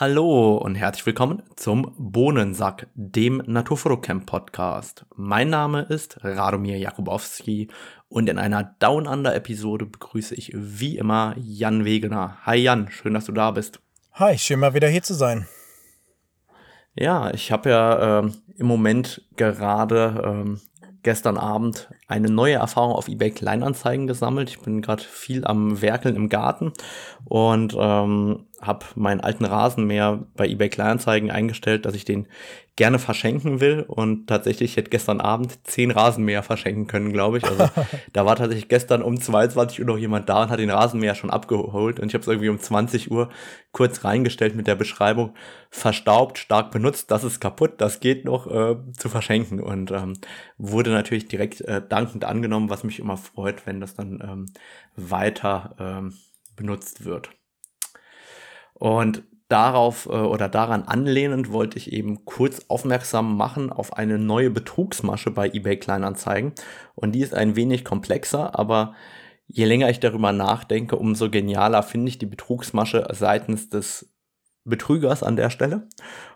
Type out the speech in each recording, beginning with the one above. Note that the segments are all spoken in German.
Hallo und herzlich willkommen zum Bohnensack, dem Naturfotocamp Podcast. Mein Name ist Radomir Jakubowski und in einer Down Under Episode begrüße ich wie immer Jan Wegener. Hi Jan, schön, dass du da bist. Hi, schön mal wieder hier zu sein. Ja, ich habe ja ähm, im Moment gerade ähm, gestern Abend eine neue Erfahrung auf eBay Kleinanzeigen gesammelt. Ich bin gerade viel am Werkeln im Garten und ähm, habe meinen alten Rasenmäher bei eBay Kleinanzeigen eingestellt, dass ich den gerne verschenken will und tatsächlich hätte gestern Abend zehn Rasenmäher verschenken können, glaube ich. Also da war tatsächlich gestern um 22 Uhr noch jemand da und hat den Rasenmäher schon abgeholt und ich habe es irgendwie um 20 Uhr kurz reingestellt mit der Beschreibung verstaubt, stark benutzt, das ist kaputt, das geht noch äh, zu verschenken und ähm, wurde natürlich direkt äh, dankend angenommen, was mich immer freut, wenn das dann ähm, weiter ähm, benutzt wird. Und darauf äh, oder daran anlehnend wollte ich eben kurz aufmerksam machen auf eine neue Betrugsmasche bei eBay Kleinanzeigen. Und die ist ein wenig komplexer, aber je länger ich darüber nachdenke, umso genialer finde ich die Betrugsmasche seitens des Betrügers an der Stelle.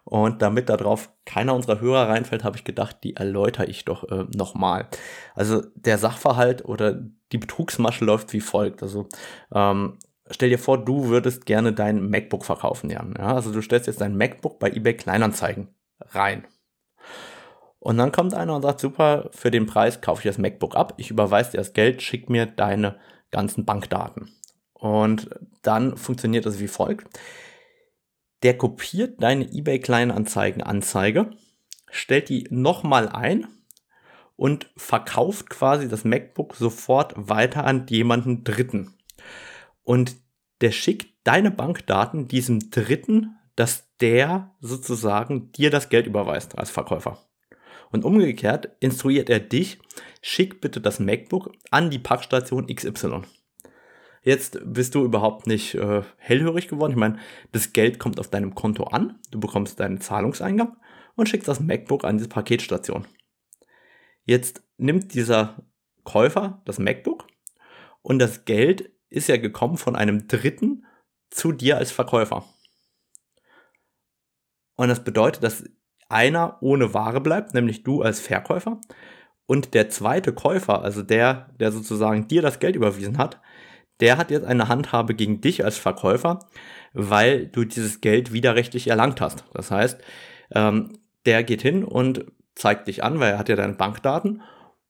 Und damit darauf keiner unserer Hörer reinfällt, habe ich gedacht, die erläutere ich doch äh, nochmal. Also der Sachverhalt oder die Betrugsmasche läuft wie folgt. Also ähm, stell dir vor, du würdest gerne dein MacBook verkaufen, Jan. Ja, also du stellst jetzt dein MacBook bei eBay Kleinanzeigen rein. Und dann kommt einer und sagt, super, für den Preis kaufe ich das MacBook ab, ich überweise dir das Geld, schick mir deine ganzen Bankdaten. Und dann funktioniert das wie folgt. Der kopiert deine eBay Kleinanzeigen Anzeige, stellt die nochmal ein und verkauft quasi das MacBook sofort weiter an jemanden Dritten und der schickt deine Bankdaten diesem Dritten, dass der sozusagen dir das Geld überweist als Verkäufer. Und umgekehrt instruiert er dich, schick bitte das MacBook an die Packstation XY. Jetzt bist du überhaupt nicht äh, hellhörig geworden. Ich meine, das Geld kommt auf deinem Konto an, du bekommst deinen Zahlungseingang und schickst das MacBook an diese Paketstation. Jetzt nimmt dieser Käufer das MacBook und das Geld ist ja gekommen von einem Dritten zu dir als Verkäufer. Und das bedeutet, dass einer ohne Ware bleibt, nämlich du als Verkäufer, und der zweite Käufer, also der, der sozusagen dir das Geld überwiesen hat, der hat jetzt eine Handhabe gegen dich als Verkäufer, weil du dieses Geld widerrechtlich erlangt hast. Das heißt, ähm, der geht hin und zeigt dich an, weil er hat ja deine Bankdaten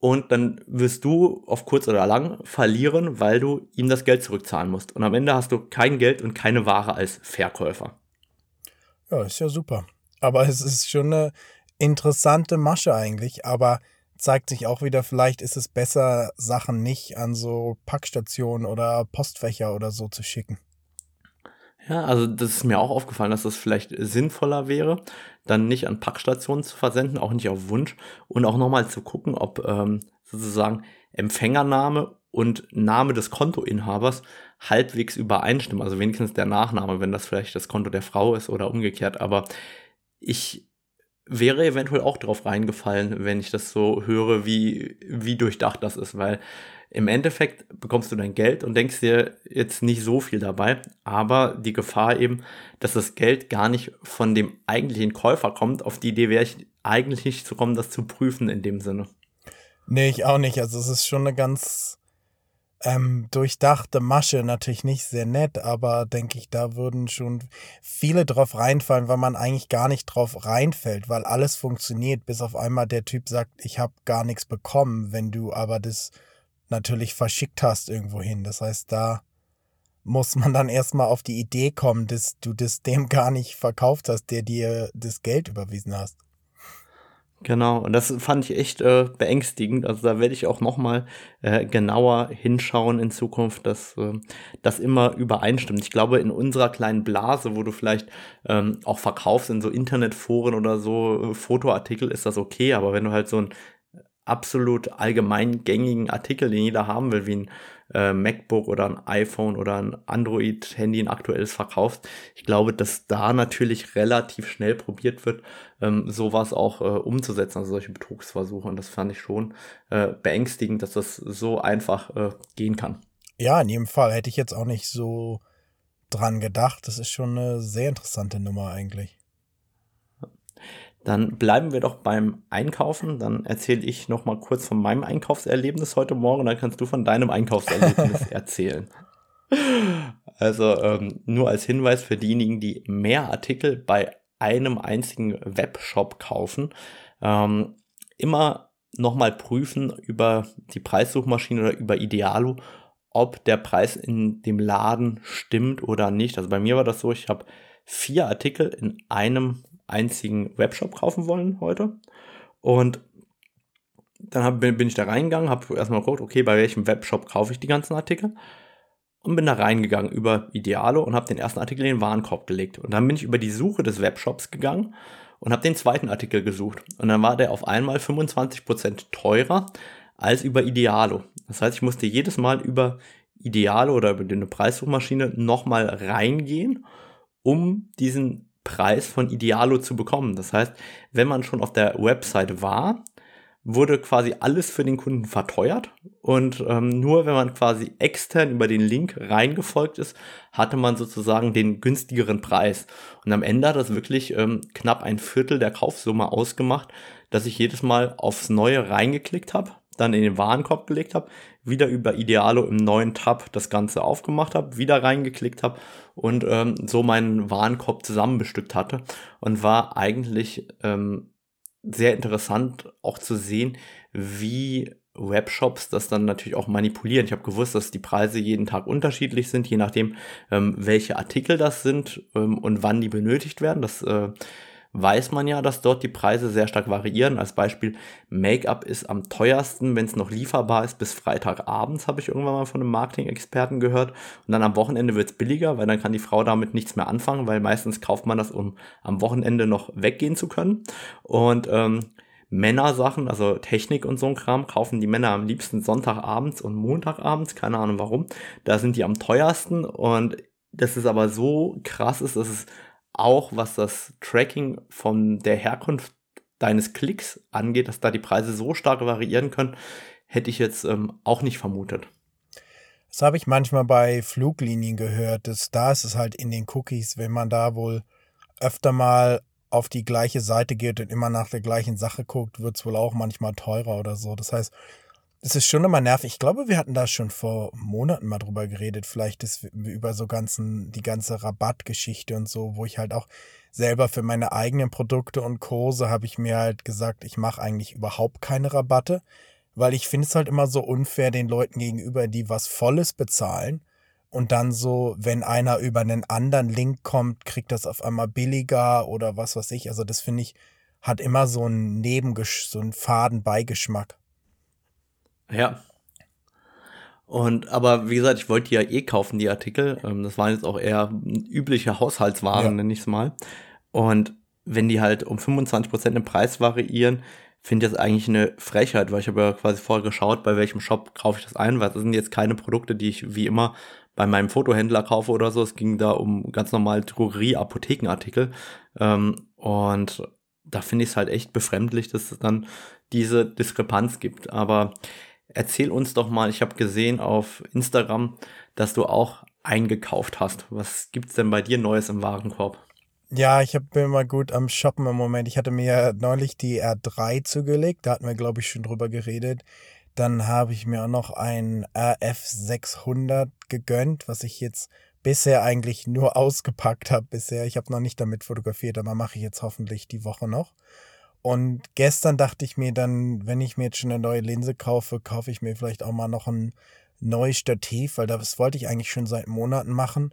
und dann wirst du auf kurz oder lang verlieren, weil du ihm das Geld zurückzahlen musst. Und am Ende hast du kein Geld und keine Ware als Verkäufer. Ja, ist ja super. Aber es ist schon eine interessante Masche eigentlich, aber zeigt sich auch wieder, vielleicht ist es besser, Sachen nicht an so Packstationen oder Postfächer oder so zu schicken. Ja, also das ist mir auch aufgefallen, dass das vielleicht sinnvoller wäre, dann nicht an Packstationen zu versenden, auch nicht auf Wunsch und auch nochmal zu gucken, ob ähm, sozusagen Empfängername und Name des Kontoinhabers halbwegs übereinstimmen. Also wenigstens der Nachname, wenn das vielleicht das Konto der Frau ist oder umgekehrt. Aber ich wäre eventuell auch drauf reingefallen, wenn ich das so höre, wie, wie durchdacht das ist, weil im Endeffekt bekommst du dein Geld und denkst dir jetzt nicht so viel dabei, aber die Gefahr eben, dass das Geld gar nicht von dem eigentlichen Käufer kommt, auf die Idee wäre ich eigentlich zu kommen, das zu prüfen in dem Sinne. Nee, ich auch nicht. Also es ist schon eine ganz ähm, durchdachte Masche, natürlich nicht sehr nett, aber denke ich, da würden schon viele drauf reinfallen, weil man eigentlich gar nicht drauf reinfällt, weil alles funktioniert, bis auf einmal der Typ sagt, ich habe gar nichts bekommen, wenn du aber das natürlich verschickt hast irgendwohin. Das heißt, da muss man dann erstmal auf die Idee kommen, dass du das dem gar nicht verkauft hast, der dir das Geld überwiesen hast. Genau, und das fand ich echt äh, beängstigend. Also da werde ich auch noch mal äh, genauer hinschauen in Zukunft, dass äh, das immer übereinstimmt. Ich glaube, in unserer kleinen Blase, wo du vielleicht ähm, auch verkaufst in so Internetforen oder so äh, Fotoartikel, ist das okay. Aber wenn du halt so ein absolut allgemein gängigen Artikel, den jeder haben will, wie ein äh, MacBook oder ein iPhone oder ein Android-Handy, ein aktuelles verkaufst. Ich glaube, dass da natürlich relativ schnell probiert wird, ähm, sowas auch äh, umzusetzen, also solche Betrugsversuche. Und das fand ich schon äh, beängstigend, dass das so einfach äh, gehen kann. Ja, in jedem Fall hätte ich jetzt auch nicht so dran gedacht. Das ist schon eine sehr interessante Nummer eigentlich. Dann bleiben wir doch beim Einkaufen. Dann erzähle ich noch mal kurz von meinem Einkaufserlebnis heute Morgen. Dann kannst du von deinem Einkaufserlebnis erzählen. Also ähm, nur als Hinweis für diejenigen, die mehr Artikel bei einem einzigen Webshop kaufen, ähm, immer nochmal prüfen über die Preissuchmaschine oder über Idealo, ob der Preis in dem Laden stimmt oder nicht. Also bei mir war das so, ich habe vier Artikel in einem einzigen Webshop kaufen wollen heute. Und dann hab, bin ich da reingegangen, habe erstmal geguckt, okay, bei welchem Webshop kaufe ich die ganzen Artikel und bin da reingegangen über Idealo und habe den ersten Artikel in den Warenkorb gelegt. Und dann bin ich über die Suche des Webshops gegangen und habe den zweiten Artikel gesucht. Und dann war der auf einmal 25% teurer als über Idealo. Das heißt, ich musste jedes Mal über Idealo oder über eine Preissuchmaschine nochmal reingehen, um diesen Preis von Idealo zu bekommen. Das heißt, wenn man schon auf der Website war, wurde quasi alles für den Kunden verteuert und ähm, nur wenn man quasi extern über den Link reingefolgt ist, hatte man sozusagen den günstigeren Preis. Und am Ende hat das wirklich ähm, knapp ein Viertel der Kaufsumme ausgemacht, dass ich jedes Mal aufs Neue reingeklickt habe, dann in den Warenkorb gelegt habe, wieder über Idealo im neuen Tab das Ganze aufgemacht habe, wieder reingeklickt habe und ähm, so meinen Warenkorb zusammenbestückt hatte und war eigentlich ähm, sehr interessant auch zu sehen, wie Webshops das dann natürlich auch manipulieren. Ich habe gewusst, dass die Preise jeden Tag unterschiedlich sind, je nachdem, ähm, welche Artikel das sind ähm, und wann die benötigt werden. Das äh, weiß man ja, dass dort die Preise sehr stark variieren. Als Beispiel, Make-up ist am teuersten, wenn es noch lieferbar ist, bis Freitagabends, habe ich irgendwann mal von einem Marketing-Experten gehört. Und dann am Wochenende wird es billiger, weil dann kann die Frau damit nichts mehr anfangen, weil meistens kauft man das, um am Wochenende noch weggehen zu können. Und ähm, Männersachen, also Technik und so ein Kram, kaufen die Männer am liebsten Sonntagabends und Montagabends, keine Ahnung warum. Da sind die am teuersten und das ist aber so krass ist, dass es auch was das Tracking von der Herkunft deines Klicks angeht, dass da die Preise so stark variieren können, hätte ich jetzt ähm, auch nicht vermutet. Das habe ich manchmal bei Fluglinien gehört. Dass da ist es halt in den Cookies, wenn man da wohl öfter mal auf die gleiche Seite geht und immer nach der gleichen Sache guckt, wird es wohl auch manchmal teurer oder so. Das heißt, es ist schon immer nervig. Ich glaube, wir hatten da schon vor Monaten mal drüber geredet. Vielleicht ist über so ganzen, die ganze Rabattgeschichte und so, wo ich halt auch selber für meine eigenen Produkte und Kurse habe ich mir halt gesagt, ich mache eigentlich überhaupt keine Rabatte, weil ich finde es halt immer so unfair den Leuten gegenüber, die was Volles bezahlen und dann so, wenn einer über einen anderen Link kommt, kriegt das auf einmal billiger oder was weiß ich. Also das finde ich, hat immer so einen Nebengesch, so einen faden Beigeschmack. Ja. Und aber wie gesagt, ich wollte die ja eh kaufen, die Artikel. Ähm, das waren jetzt auch eher übliche Haushaltswaren, ja. nenne ich es mal. Und wenn die halt um 25% im Preis variieren, finde ich das eigentlich eine Frechheit, weil ich habe ja quasi vorher geschaut, bei welchem Shop kaufe ich das ein, weil das sind jetzt keine Produkte, die ich wie immer bei meinem Fotohändler kaufe oder so. Es ging da um ganz normal Drogerie, Apothekenartikel. Ähm, und da finde ich es halt echt befremdlich, dass es dann diese Diskrepanz gibt. Aber Erzähl uns doch mal, ich habe gesehen auf Instagram, dass du auch eingekauft hast. Was gibt's denn bei dir Neues im Warenkorb? Ja, ich bin mal gut am Shoppen im Moment. Ich hatte mir neulich die R3 zugelegt, da hatten wir, glaube ich, schon drüber geredet. Dann habe ich mir auch noch ein RF600 gegönnt, was ich jetzt bisher eigentlich nur ausgepackt habe bisher. Ich habe noch nicht damit fotografiert, aber mache ich jetzt hoffentlich die Woche noch. Und gestern dachte ich mir dann, wenn ich mir jetzt schon eine neue Linse kaufe, kaufe ich mir vielleicht auch mal noch ein neues Stativ, weil das wollte ich eigentlich schon seit Monaten machen.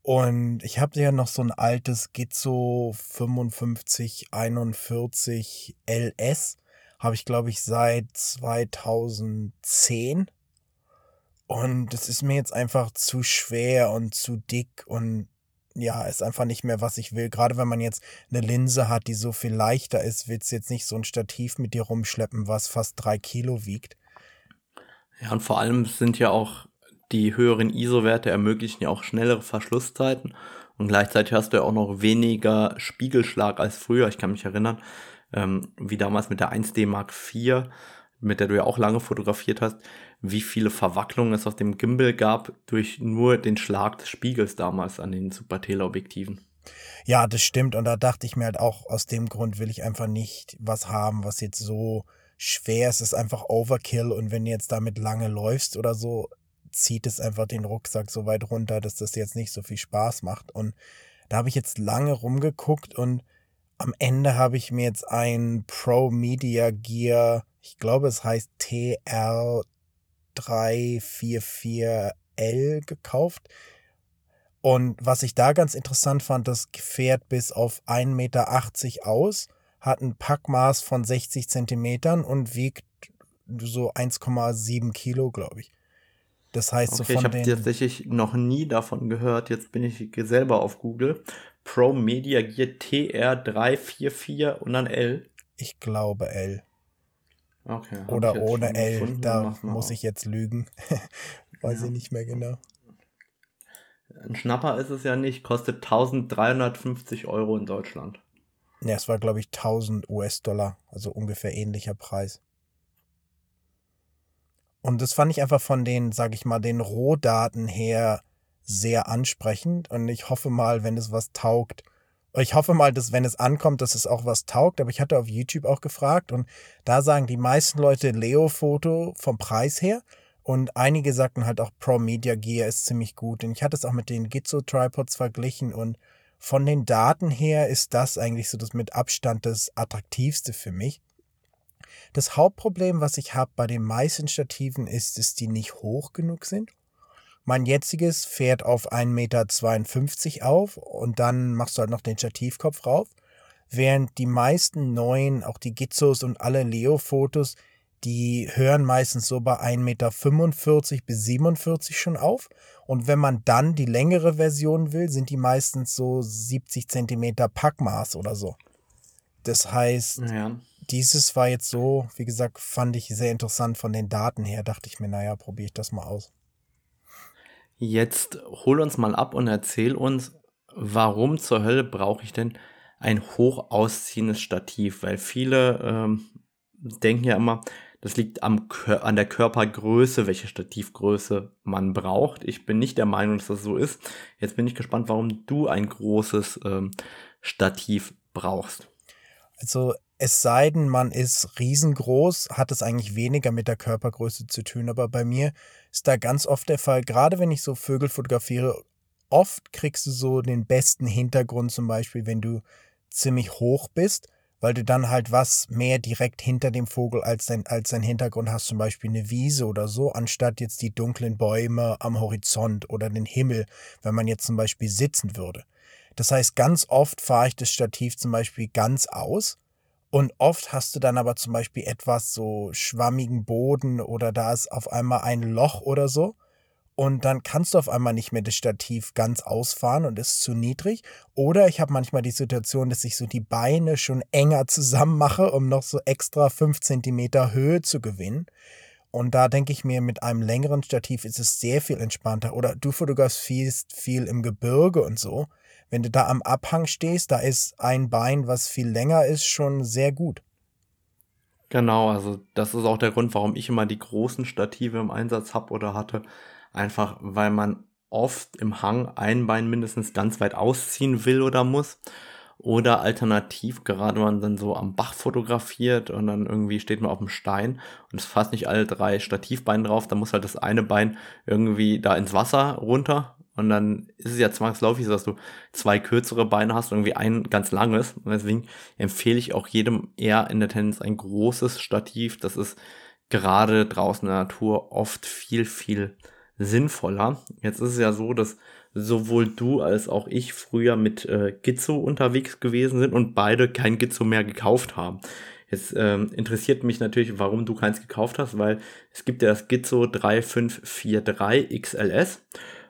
Und ich habe ja noch so ein altes Gizzo 5541 LS. Habe ich, glaube ich, seit 2010. Und es ist mir jetzt einfach zu schwer und zu dick und ja, ist einfach nicht mehr, was ich will. Gerade wenn man jetzt eine Linse hat, die so viel leichter ist, willst du jetzt nicht so ein Stativ mit dir rumschleppen, was fast drei Kilo wiegt. Ja, und vor allem sind ja auch die höheren ISO-Werte ermöglichen ja auch schnellere Verschlusszeiten. Und gleichzeitig hast du ja auch noch weniger Spiegelschlag als früher. Ich kann mich erinnern, ähm, wie damals mit der 1D Mark IV. mit der du ja auch lange fotografiert hast, wie viele Verwacklungen es auf dem Gimbal gab durch nur den Schlag des Spiegels damals an den Super Teleobjektiven. Ja, das stimmt. Und da dachte ich mir halt auch, aus dem Grund will ich einfach nicht was haben, was jetzt so schwer ist. Es ist einfach Overkill. Und wenn du jetzt damit lange läufst oder so, zieht es einfach den Rucksack so weit runter, dass das jetzt nicht so viel Spaß macht. Und da habe ich jetzt lange rumgeguckt und am Ende habe ich mir jetzt ein Pro Media Gear, ich glaube es heißt TR344L gekauft. Und was ich da ganz interessant fand, das fährt bis auf 1,80 Meter aus, hat ein Packmaß von 60 Zentimetern und wiegt so 1,7 Kilo, glaube ich. Das heißt, okay, so von ich habe tatsächlich noch nie davon gehört. Jetzt bin ich selber auf Google. Pro Media Gear TR344 und dann L. Ich glaube L. Okay. Oder ohne L. Gefunden, da muss ich jetzt lügen. Weiß ja. ich nicht mehr genau. Ein Schnapper ist es ja nicht, kostet 1350 Euro in Deutschland. Ja, es war, glaube ich, 1000 US-Dollar, also ungefähr ähnlicher Preis. Und das fand ich einfach von den, sag ich mal, den Rohdaten her sehr ansprechend. Und ich hoffe mal, wenn es was taugt, ich hoffe mal, dass wenn es ankommt, dass es auch was taugt. Aber ich hatte auf YouTube auch gefragt und da sagen die meisten Leute Leo-Foto vom Preis her. Und einige sagten halt auch Pro Media Gear ist ziemlich gut. Und ich hatte es auch mit den Gizzo Tripods verglichen und von den Daten her ist das eigentlich so das mit Abstand das attraktivste für mich. Das Hauptproblem, was ich habe bei den meisten Stativen, ist, dass die nicht hoch genug sind. Mein jetziges fährt auf 1,52 Meter auf und dann machst du halt noch den Stativkopf rauf. Während die meisten neuen, auch die Gizzos und alle Leo-Fotos, die hören meistens so bei 1,45 Meter bis 47 schon auf. Und wenn man dann die längere Version will, sind die meistens so 70 Zentimeter Packmaß oder so. Das heißt, ja dieses war jetzt so, wie gesagt, fand ich sehr interessant von den Daten her. Dachte ich mir, naja, probiere ich das mal aus. Jetzt hol uns mal ab und erzähl uns, warum zur Hölle brauche ich denn ein hoch ausziehendes Stativ? Weil viele ähm, denken ja immer, das liegt am, an der Körpergröße, welche Stativgröße man braucht. Ich bin nicht der Meinung, dass das so ist. Jetzt bin ich gespannt, warum du ein großes ähm, Stativ brauchst. Also es sei denn, man ist riesengroß, hat es eigentlich weniger mit der Körpergröße zu tun. Aber bei mir ist da ganz oft der Fall, gerade wenn ich so Vögel fotografiere, oft kriegst du so den besten Hintergrund, zum Beispiel, wenn du ziemlich hoch bist, weil du dann halt was mehr direkt hinter dem Vogel als dein, als Hintergrund hast, zum Beispiel eine Wiese oder so, anstatt jetzt die dunklen Bäume am Horizont oder den Himmel, wenn man jetzt zum Beispiel sitzen würde. Das heißt, ganz oft fahre ich das Stativ zum Beispiel ganz aus und oft hast du dann aber zum Beispiel etwas so schwammigen Boden oder da ist auf einmal ein Loch oder so. Und dann kannst du auf einmal nicht mehr das Stativ ganz ausfahren und ist zu niedrig. Oder ich habe manchmal die Situation, dass ich so die Beine schon enger zusammen mache, um noch so extra 5 cm Höhe zu gewinnen. Und da denke ich mir, mit einem längeren Stativ ist es sehr viel entspannter. Oder du fotografierst viel im Gebirge und so. Wenn du da am Abhang stehst, da ist ein Bein, was viel länger ist, schon sehr gut. Genau, also das ist auch der Grund, warum ich immer die großen Stative im Einsatz habe oder hatte. Einfach weil man oft im Hang ein Bein mindestens ganz weit ausziehen will oder muss. Oder alternativ, gerade wenn man dann so am Bach fotografiert und dann irgendwie steht man auf dem Stein und es fasst nicht alle drei Stativbeine drauf, dann muss halt das eine Bein irgendwie da ins Wasser runter und dann ist es ja zwangsläufig so, dass du zwei kürzere Beine hast und irgendwie ein ganz langes. Und deswegen empfehle ich auch jedem eher in der Tendenz ein großes Stativ. Das ist gerade draußen in der Natur oft viel, viel sinnvoller. Jetzt ist es ja so, dass sowohl du als auch ich früher mit äh, Gizzo unterwegs gewesen sind und beide kein Gizzo mehr gekauft haben. Jetzt ähm, interessiert mich natürlich, warum du keins gekauft hast, weil es gibt ja das Gizzo 3543 XLS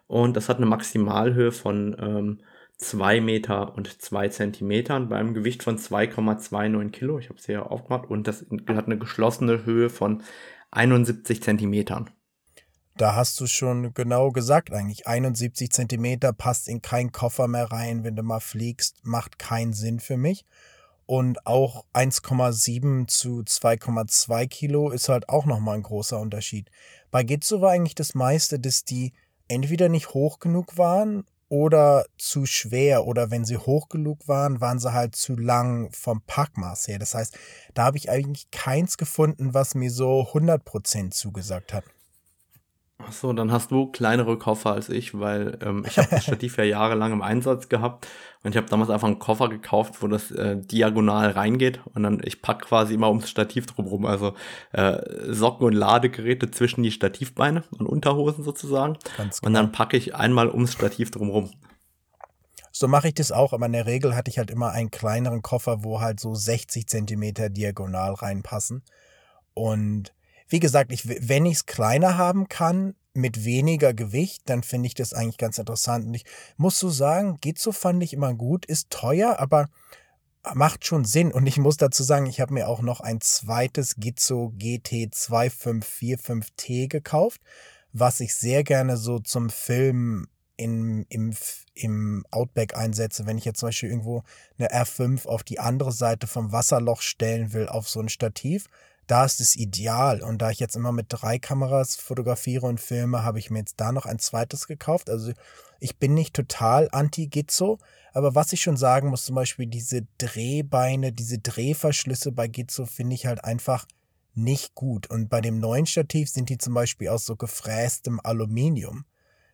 und das hat eine Maximalhöhe von ähm, 2 Meter und 2 Zentimetern bei einem Gewicht von 2,29 Kilo. Ich habe es hier aufgemacht und das hat eine geschlossene Höhe von 71 Zentimetern. Da hast du schon genau gesagt eigentlich. 71 Zentimeter passt in keinen Koffer mehr rein, wenn du mal fliegst, macht keinen Sinn für mich. Und auch 1,7 zu 2,2 Kilo ist halt auch nochmal ein großer Unterschied. Bei Gitzo war eigentlich das meiste, dass die entweder nicht hoch genug waren oder zu schwer oder wenn sie hoch genug waren, waren sie halt zu lang vom Packmaß her. Das heißt, da habe ich eigentlich keins gefunden, was mir so 100% zugesagt hat. Ach so, dann hast du kleinere Koffer als ich, weil ähm, ich habe das Stativ ja jahrelang im Einsatz gehabt und ich habe damals einfach einen Koffer gekauft, wo das äh, diagonal reingeht und dann ich pack quasi immer ums Stativ drumherum, also äh, Socken und Ladegeräte zwischen die Stativbeine und Unterhosen sozusagen Ganz und dann packe ich einmal ums Stativ drumherum. So mache ich das auch, aber in der Regel hatte ich halt immer einen kleineren Koffer, wo halt so 60 Zentimeter diagonal reinpassen und wie gesagt, ich, wenn ich es kleiner haben kann, mit weniger Gewicht, dann finde ich das eigentlich ganz interessant. Und ich muss so sagen, Gizzo fand ich immer gut, ist teuer, aber macht schon Sinn. Und ich muss dazu sagen, ich habe mir auch noch ein zweites Gizzo GT 2545T gekauft, was ich sehr gerne so zum Film in, im, im Outback einsetze. Wenn ich jetzt zum Beispiel irgendwo eine R5 auf die andere Seite vom Wasserloch stellen will, auf so ein Stativ, da ist es ideal. Und da ich jetzt immer mit drei Kameras fotografiere und filme, habe ich mir jetzt da noch ein zweites gekauft. Also ich bin nicht total anti-Gizzo, aber was ich schon sagen muss, zum Beispiel diese Drehbeine, diese Drehverschlüsse bei Gizzo finde ich halt einfach nicht gut. Und bei dem neuen Stativ sind die zum Beispiel aus so gefrästem Aluminium.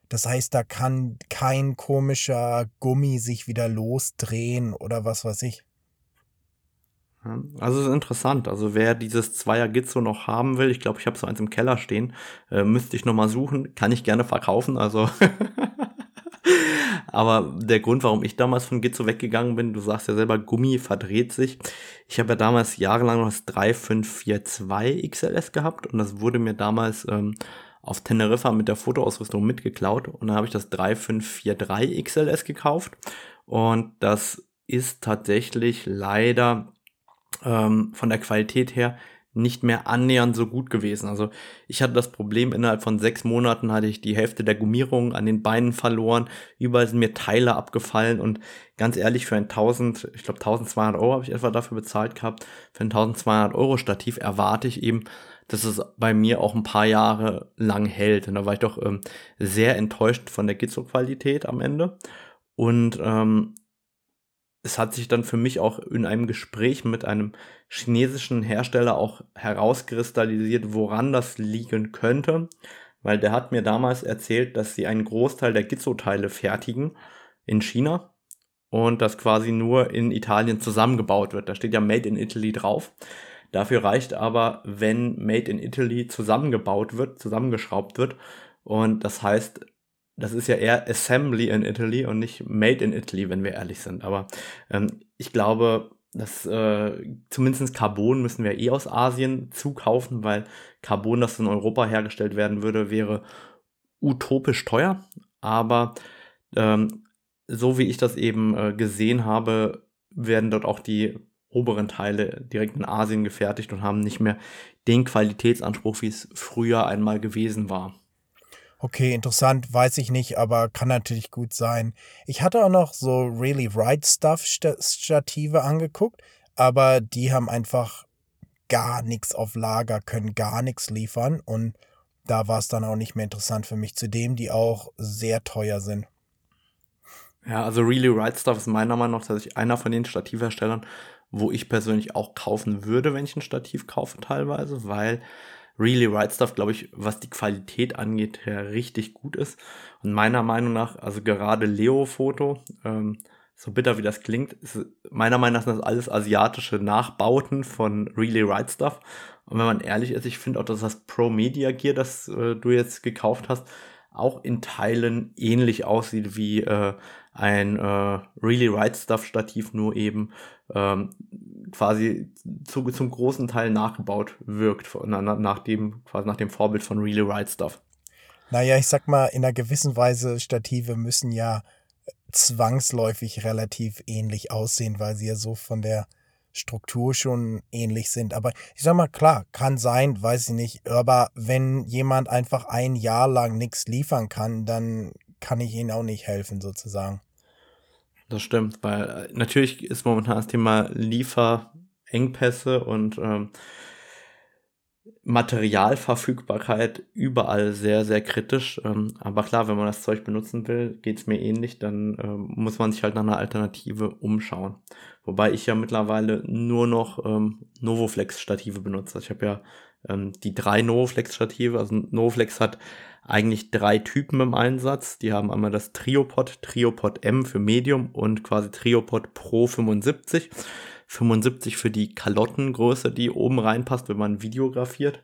Das heißt, da kann kein komischer Gummi sich wieder losdrehen oder was weiß ich. Also es ist interessant. Also wer dieses Zweier Gizzo noch haben will, ich glaube, ich habe so eins im Keller stehen, äh, müsste ich noch mal suchen, kann ich gerne verkaufen. Also aber der Grund, warum ich damals von Gizzo weggegangen bin, du sagst ja selber, Gummi verdreht sich. Ich habe ja damals jahrelang noch das 3542 XLS gehabt und das wurde mir damals ähm, auf Teneriffa mit der Fotoausrüstung mitgeklaut und dann habe ich das 3543 XLS gekauft und das ist tatsächlich leider ähm, von der Qualität her nicht mehr annähernd so gut gewesen. Also ich hatte das Problem, innerhalb von sechs Monaten hatte ich die Hälfte der Gummierung an den Beinen verloren, überall sind mir Teile abgefallen und ganz ehrlich, für ein 1000, ich glaube 1200 Euro habe ich etwa dafür bezahlt gehabt, für ein 1200 Euro Stativ erwarte ich eben, dass es bei mir auch ein paar Jahre lang hält. Und da war ich doch ähm, sehr enttäuscht von der Gizzo-Qualität am Ende. Und ähm, es hat sich dann für mich auch in einem Gespräch mit einem chinesischen Hersteller auch herauskristallisiert, woran das liegen könnte, weil der hat mir damals erzählt, dass sie einen Großteil der Gizzo-Teile fertigen in China und das quasi nur in Italien zusammengebaut wird. Da steht ja Made in Italy drauf. Dafür reicht aber, wenn Made in Italy zusammengebaut wird, zusammengeschraubt wird. Und das heißt, das ist ja eher Assembly in Italy und nicht Made in Italy, wenn wir ehrlich sind. Aber ähm, ich glaube, dass äh, zumindest Carbon müssen wir eh aus Asien zukaufen, weil Carbon, das in Europa hergestellt werden würde, wäre utopisch teuer. Aber ähm, so wie ich das eben äh, gesehen habe, werden dort auch die oberen Teile direkt in Asien gefertigt und haben nicht mehr den Qualitätsanspruch, wie es früher einmal gewesen war. Okay, interessant, weiß ich nicht, aber kann natürlich gut sein. Ich hatte auch noch so Really Right Stuff Stative angeguckt, aber die haben einfach gar nichts auf Lager, können gar nichts liefern und da war es dann auch nicht mehr interessant für mich. Zudem, die auch sehr teuer sind. Ja, also Really Right Stuff ist meiner Meinung nach tatsächlich einer von den Stativherstellern, wo ich persönlich auch kaufen würde, wenn ich ein Stativ kaufe teilweise, weil Really Right Stuff, glaube ich, was die Qualität angeht, ja richtig gut ist. Und meiner Meinung nach, also gerade Leo-Foto, ähm, so bitter wie das klingt, ist meiner Meinung nach sind das alles asiatische Nachbauten von Really Right Stuff. Und wenn man ehrlich ist, ich finde auch, dass das Pro Media Gear, das äh, du jetzt gekauft hast, auch in Teilen ähnlich aussieht wie äh, ein äh, Really Right Stuff Stativ, nur eben ähm, quasi zu, zum großen Teil nachgebaut wirkt, nach, nach, dem, quasi nach dem Vorbild von Really Right Stuff. Naja, ich sag mal, in einer gewissen Weise Stative müssen ja zwangsläufig relativ ähnlich aussehen, weil sie ja so von der Struktur schon ähnlich sind. Aber ich sag mal, klar, kann sein, weiß ich nicht. Aber wenn jemand einfach ein Jahr lang nichts liefern kann, dann kann ich ihnen auch nicht helfen, sozusagen. Das stimmt, weil äh, natürlich ist momentan das Thema Lieferengpässe und ähm, Materialverfügbarkeit überall sehr, sehr kritisch. Ähm, aber klar, wenn man das Zeug benutzen will, geht es mir ähnlich, dann ähm, muss man sich halt nach einer Alternative umschauen. Wobei ich ja mittlerweile nur noch ähm, Novoflex-Stative benutze. Ich habe ja ähm, die drei Novoflex-Stative. Also Novoflex hat eigentlich drei Typen im Einsatz. Die haben einmal das Triopod, Triopod M für Medium und quasi Triopod Pro 75. 75 für die Kalottengröße, die oben reinpasst, wenn man videografiert.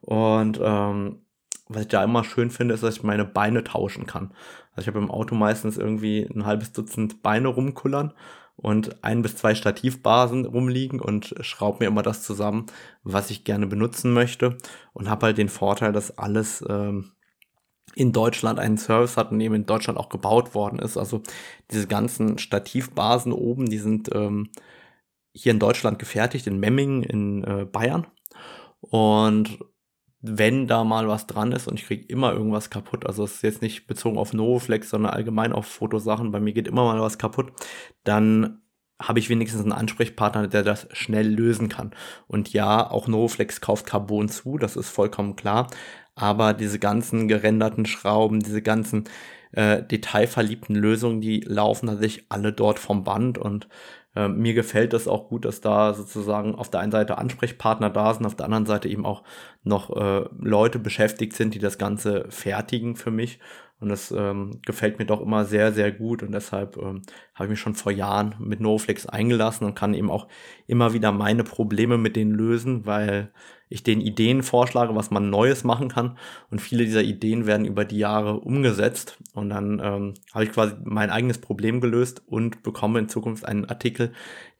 Und ähm, was ich da immer schön finde, ist, dass ich meine Beine tauschen kann. Also ich habe im Auto meistens irgendwie ein halbes Dutzend Beine rumkullern und ein bis zwei Stativbasen rumliegen und schraube mir immer das zusammen, was ich gerne benutzen möchte und habe halt den Vorteil, dass alles ähm, in Deutschland einen Service hat und eben in Deutschland auch gebaut worden ist. Also diese ganzen Stativbasen oben, die sind ähm, hier in Deutschland gefertigt, in Memmingen in äh, Bayern. Und wenn da mal was dran ist und ich kriege immer irgendwas kaputt, also es ist jetzt nicht bezogen auf Novoflex, sondern allgemein auf Fotosachen, bei mir geht immer mal was kaputt, dann habe ich wenigstens einen Ansprechpartner, der das schnell lösen kann. Und ja, auch Novoflex kauft Carbon zu, das ist vollkommen klar. Aber diese ganzen gerenderten Schrauben, diese ganzen äh, detailverliebten Lösungen, die laufen tatsächlich alle dort vom Band und äh, mir gefällt es auch gut, dass da sozusagen auf der einen Seite Ansprechpartner da sind, auf der anderen Seite eben auch noch äh, Leute beschäftigt sind, die das Ganze fertigen für mich. Und das ähm, gefällt mir doch immer sehr, sehr gut. Und deshalb ähm, habe ich mich schon vor Jahren mit NoFlex eingelassen und kann eben auch immer wieder meine Probleme mit denen lösen, weil ich den Ideen vorschlage, was man Neues machen kann. Und viele dieser Ideen werden über die Jahre umgesetzt. Und dann ähm, habe ich quasi mein eigenes Problem gelöst und bekomme in Zukunft einen Artikel,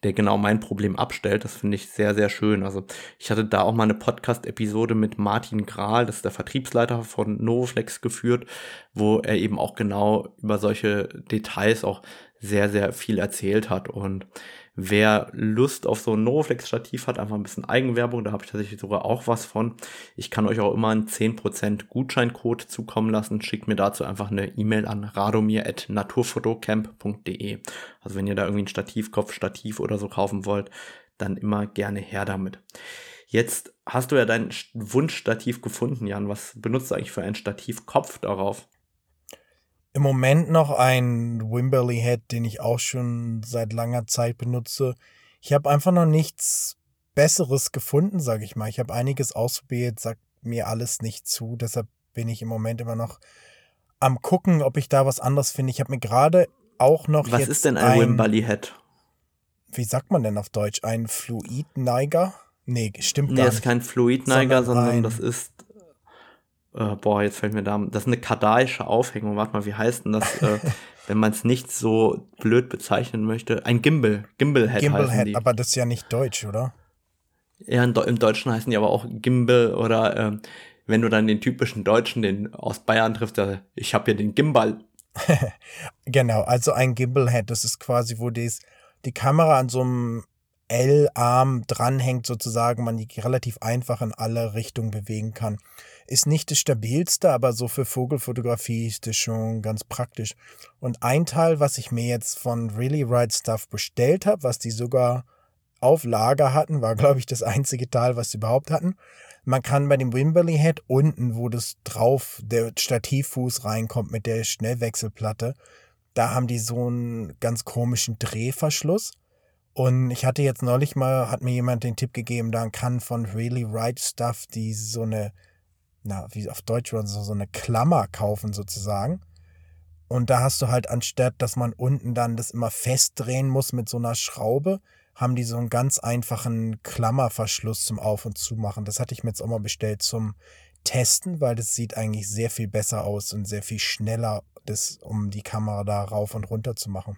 der genau mein Problem abstellt. Das finde ich sehr, sehr schön. Also ich hatte da auch mal eine Podcast-Episode mit Martin Grahl, das ist der Vertriebsleiter von Novoflex geführt, wo er eben auch genau über solche Details auch sehr, sehr viel erzählt hat. Und Wer Lust auf so ein Novoflex-Stativ hat, einfach ein bisschen Eigenwerbung, da habe ich tatsächlich sogar auch was von. Ich kann euch auch immer einen 10% Gutscheincode zukommen lassen. Schickt mir dazu einfach eine E-Mail an radomir.naturfotocamp.de. Also wenn ihr da irgendwie ein Stativkopf, Stativ oder so kaufen wollt, dann immer gerne her damit. Jetzt hast du ja dein Wunschstativ gefunden, Jan. Was benutzt du eigentlich für einen Stativkopf darauf? Im Moment noch ein Wimberley Head, den ich auch schon seit langer Zeit benutze. Ich habe einfach noch nichts Besseres gefunden, sage ich mal. Ich habe einiges ausprobiert, sagt mir alles nicht zu. Deshalb bin ich im Moment immer noch am gucken, ob ich da was anderes finde. Ich habe mir gerade auch noch Was ist denn ein, ein Wimberley Head? Wie sagt man denn auf Deutsch? Ein Fluidneiger? Nee, stimmt nee, gar nicht. Nee, das ist kein Fluidneiger, sondern, sondern das ist äh, boah, jetzt fällt mir da, das ist eine kadaische Aufhängung. Warte mal, wie heißt denn das, äh, wenn man es nicht so blöd bezeichnen möchte? Ein Gimbal, Gimbal-Head Gimbal heißen die. aber das ist ja nicht deutsch, oder? Ja, im Deutschen heißen die aber auch Gimbal oder äh, wenn du dann den typischen Deutschen, den aus Bayern triffst, der, ich habe hier den Gimbal. genau, also ein Gimbal-Head, das ist quasi, wo dies, die Kamera an so einem L-Arm dranhängt sozusagen, man die relativ einfach in alle Richtungen bewegen kann. Ist nicht das stabilste, aber so für Vogelfotografie ist das schon ganz praktisch. Und ein Teil, was ich mir jetzt von Really Right Stuff bestellt habe, was die sogar auf Lager hatten, war, glaube ich, das einzige Teil, was sie überhaupt hatten. Man kann bei dem Wimberley Head unten, wo das drauf, der Stativfuß reinkommt mit der Schnellwechselplatte, da haben die so einen ganz komischen Drehverschluss. Und ich hatte jetzt neulich mal, hat mir jemand den Tipp gegeben, da kann von Really Right Stuff die so eine na, wie auf Deutsch würden so, so eine Klammer kaufen sozusagen. Und da hast du halt anstatt, dass man unten dann das immer festdrehen muss mit so einer Schraube, haben die so einen ganz einfachen Klammerverschluss zum Auf- und Zumachen. Das hatte ich mir jetzt auch mal bestellt zum Testen, weil das sieht eigentlich sehr viel besser aus und sehr viel schneller, das, um die Kamera da rauf und runter zu machen.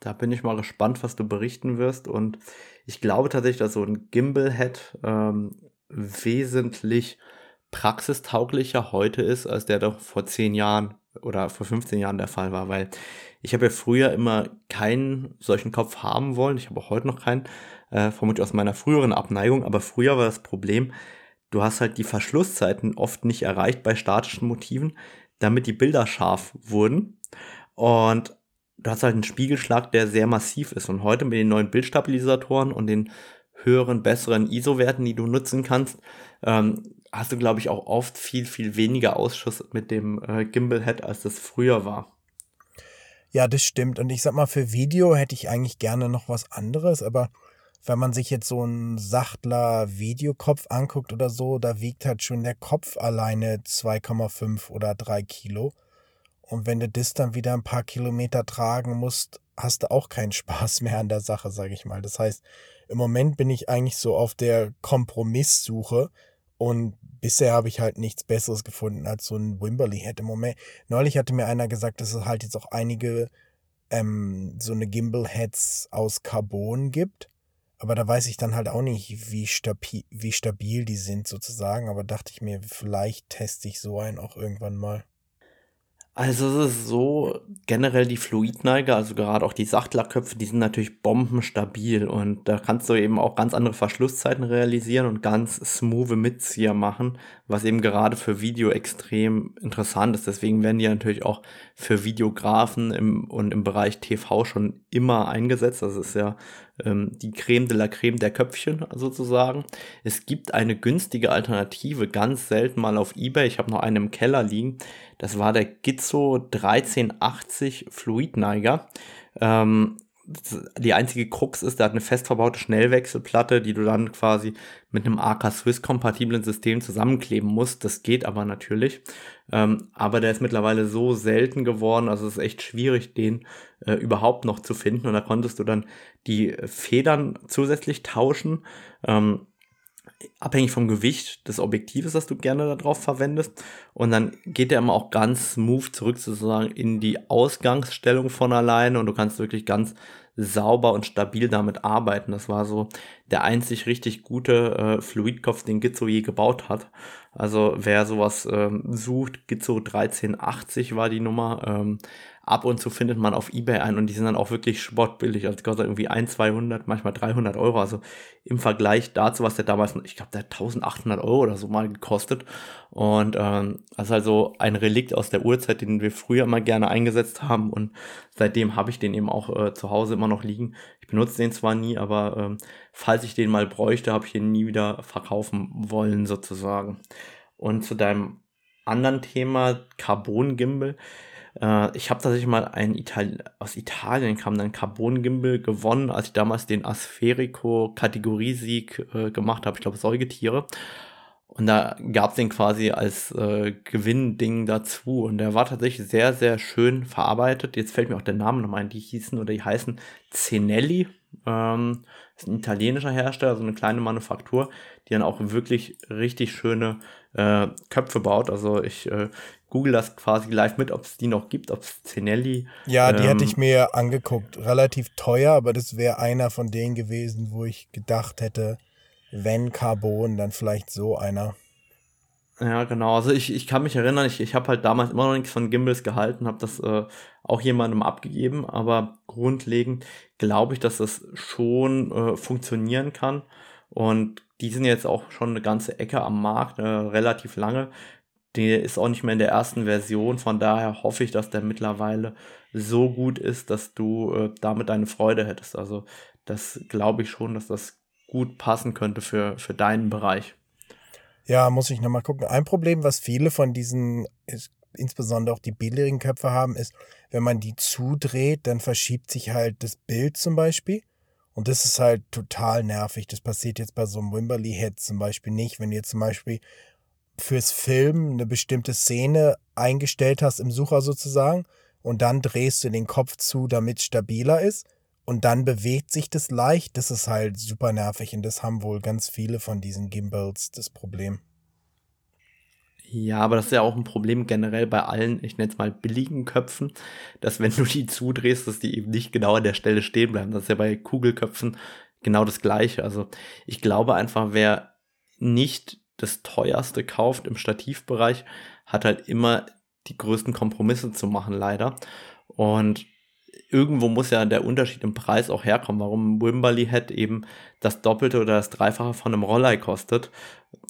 Da bin ich mal gespannt, was du berichten wirst. Und ich glaube tatsächlich, dass so ein Gimbal-Head ähm, wesentlich praxistauglicher heute ist, als der doch vor zehn Jahren oder vor 15 Jahren der Fall war, weil ich habe ja früher immer keinen solchen Kopf haben wollen. Ich habe auch heute noch keinen, äh, vermutlich aus meiner früheren Abneigung, aber früher war das Problem, du hast halt die Verschlusszeiten oft nicht erreicht bei statischen Motiven, damit die Bilder scharf wurden. Und du hast halt einen Spiegelschlag, der sehr massiv ist. Und heute mit den neuen Bildstabilisatoren und den höheren, besseren ISO-Werten, die du nutzen kannst, ähm, hast du, glaube ich, auch oft viel, viel weniger Ausschuss mit dem äh, Gimbal-Head, als das früher war. Ja, das stimmt. Und ich sag mal, für Video hätte ich eigentlich gerne noch was anderes, aber wenn man sich jetzt so einen Sachtler Videokopf anguckt oder so, da wiegt halt schon der Kopf alleine 2,5 oder 3 Kilo. Und wenn du das dann wieder ein paar Kilometer tragen musst, hast du auch keinen Spaß mehr an der Sache, sage ich mal. Das heißt, im Moment bin ich eigentlich so auf der Kompromisssuche und bisher habe ich halt nichts Besseres gefunden als so ein Wimberley Head im Moment. Neulich hatte mir einer gesagt, dass es halt jetzt auch einige ähm, so eine Gimbal Heads aus Carbon gibt. Aber da weiß ich dann halt auch nicht, wie, stabi wie stabil die sind sozusagen. Aber dachte ich mir, vielleicht teste ich so einen auch irgendwann mal. Also es ist so, generell die Fluidneiger, also gerade auch die Sachtlerköpfe, die sind natürlich bombenstabil und da kannst du eben auch ganz andere Verschlusszeiten realisieren und ganz smooth Mitzieher machen, was eben gerade für Video extrem interessant ist. Deswegen werden die natürlich auch für Videografen im, und im Bereich TV schon immer eingesetzt. Das ist ja ähm, die Creme de la Creme der Köpfchen sozusagen. Es gibt eine günstige Alternative, ganz selten mal auf Ebay. Ich habe noch einen im Keller liegen. Das war der Gizzo 1380 Fluidneiger. Ähm, die einzige Krux ist, der hat eine fest verbaute Schnellwechselplatte, die du dann quasi mit einem AK Swiss kompatiblen System zusammenkleben musst. Das geht aber natürlich. Ähm, aber der ist mittlerweile so selten geworden, also es ist echt schwierig, den äh, überhaupt noch zu finden. Und da konntest du dann die Federn zusätzlich tauschen. Ähm, abhängig vom Gewicht des Objektives, das du gerne darauf verwendest. Und dann geht der immer auch ganz smooth zurück sozusagen in die Ausgangsstellung von alleine und du kannst wirklich ganz sauber und stabil damit arbeiten. Das war so der einzig richtig gute äh, Fluidkopf, den Gizzo je gebaut hat. Also wer sowas ähm, sucht, Gizzo 1380 war die Nummer. Ähm, ab und zu findet man auf Ebay ein und die sind dann auch wirklich spottbillig. Also kostet irgendwie 1, 200, manchmal 300 Euro. Also im Vergleich dazu, was der damals, ich glaube, der hat 1800 Euro oder so mal gekostet. Und ähm, das ist also ein Relikt aus der Urzeit, den wir früher immer gerne eingesetzt haben. Und seitdem habe ich den eben auch äh, zu Hause immer noch liegen. Ich benutze den zwar nie, aber ähm, falls ich den mal bräuchte, habe ich ihn nie wieder verkaufen wollen sozusagen. Und zu deinem anderen Thema, Carbon Gimbal. Äh, ich habe tatsächlich mal ein Itali aus Italien kam dann Carbon Gimbal gewonnen, als ich damals den Aspherico Kategoriesieg äh, gemacht habe. Ich glaube Säugetiere. Und da gab es den quasi als äh, Gewinnding dazu. Und der war tatsächlich sehr, sehr schön verarbeitet. Jetzt fällt mir auch der Name nochmal ein. Die hießen oder die heißen Zenelli. Ähm, ist ein italienischer Hersteller, so eine kleine Manufaktur, die dann auch wirklich richtig schöne äh, Köpfe baut. Also ich äh, google das quasi live mit, ob es die noch gibt, ob es Zenelli. Ja, die ähm, hatte ich mir angeguckt. Relativ teuer, aber das wäre einer von denen gewesen, wo ich gedacht hätte, wenn Carbon, dann vielleicht so einer. Ja, genau. Also ich, ich kann mich erinnern, ich, ich habe halt damals immer noch nichts von Gimbals gehalten, habe das äh, auch jemandem abgegeben, aber grundlegend glaube ich, dass das schon äh, funktionieren kann. Und die sind jetzt auch schon eine ganze Ecke am Markt, äh, relativ lange. Der ist auch nicht mehr in der ersten Version, von daher hoffe ich, dass der mittlerweile so gut ist, dass du äh, damit deine Freude hättest. Also das glaube ich schon, dass das gut passen könnte für, für deinen Bereich. Ja, muss ich nochmal gucken. Ein Problem, was viele von diesen, insbesondere auch die billigen Köpfe haben, ist, wenn man die zudreht, dann verschiebt sich halt das Bild zum Beispiel. Und das ist halt total nervig. Das passiert jetzt bei so einem Wimberley-Head zum Beispiel nicht. Wenn du jetzt zum Beispiel fürs Film eine bestimmte Szene eingestellt hast im Sucher sozusagen und dann drehst du den Kopf zu, damit es stabiler ist und dann bewegt sich das leicht. Das ist halt super nervig und das haben wohl ganz viele von diesen Gimbals das Problem. Ja, aber das ist ja auch ein Problem generell bei allen, ich nenne es mal billigen Köpfen, dass wenn du die zudrehst, dass die eben nicht genau an der Stelle stehen bleiben. Das ist ja bei Kugelköpfen genau das Gleiche. Also ich glaube einfach, wer nicht das teuerste kauft im Stativbereich, hat halt immer die größten Kompromisse zu machen, leider. Und irgendwo muss ja der Unterschied im Preis auch herkommen, warum Wimberley Head eben das Doppelte oder das Dreifache von einem Rollei kostet.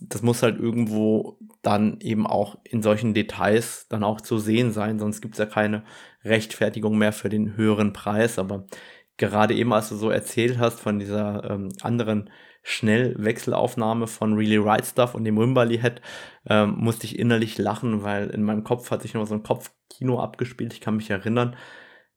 Das muss halt irgendwo dann eben auch in solchen Details dann auch zu sehen sein, sonst gibt es ja keine Rechtfertigung mehr für den höheren Preis. Aber gerade eben, als du so erzählt hast von dieser ähm, anderen Schnellwechselaufnahme von Really Right Stuff und dem Wimberly Head, ähm, musste ich innerlich lachen, weil in meinem Kopf hat sich nur so ein Kopfkino abgespielt. Ich kann mich erinnern,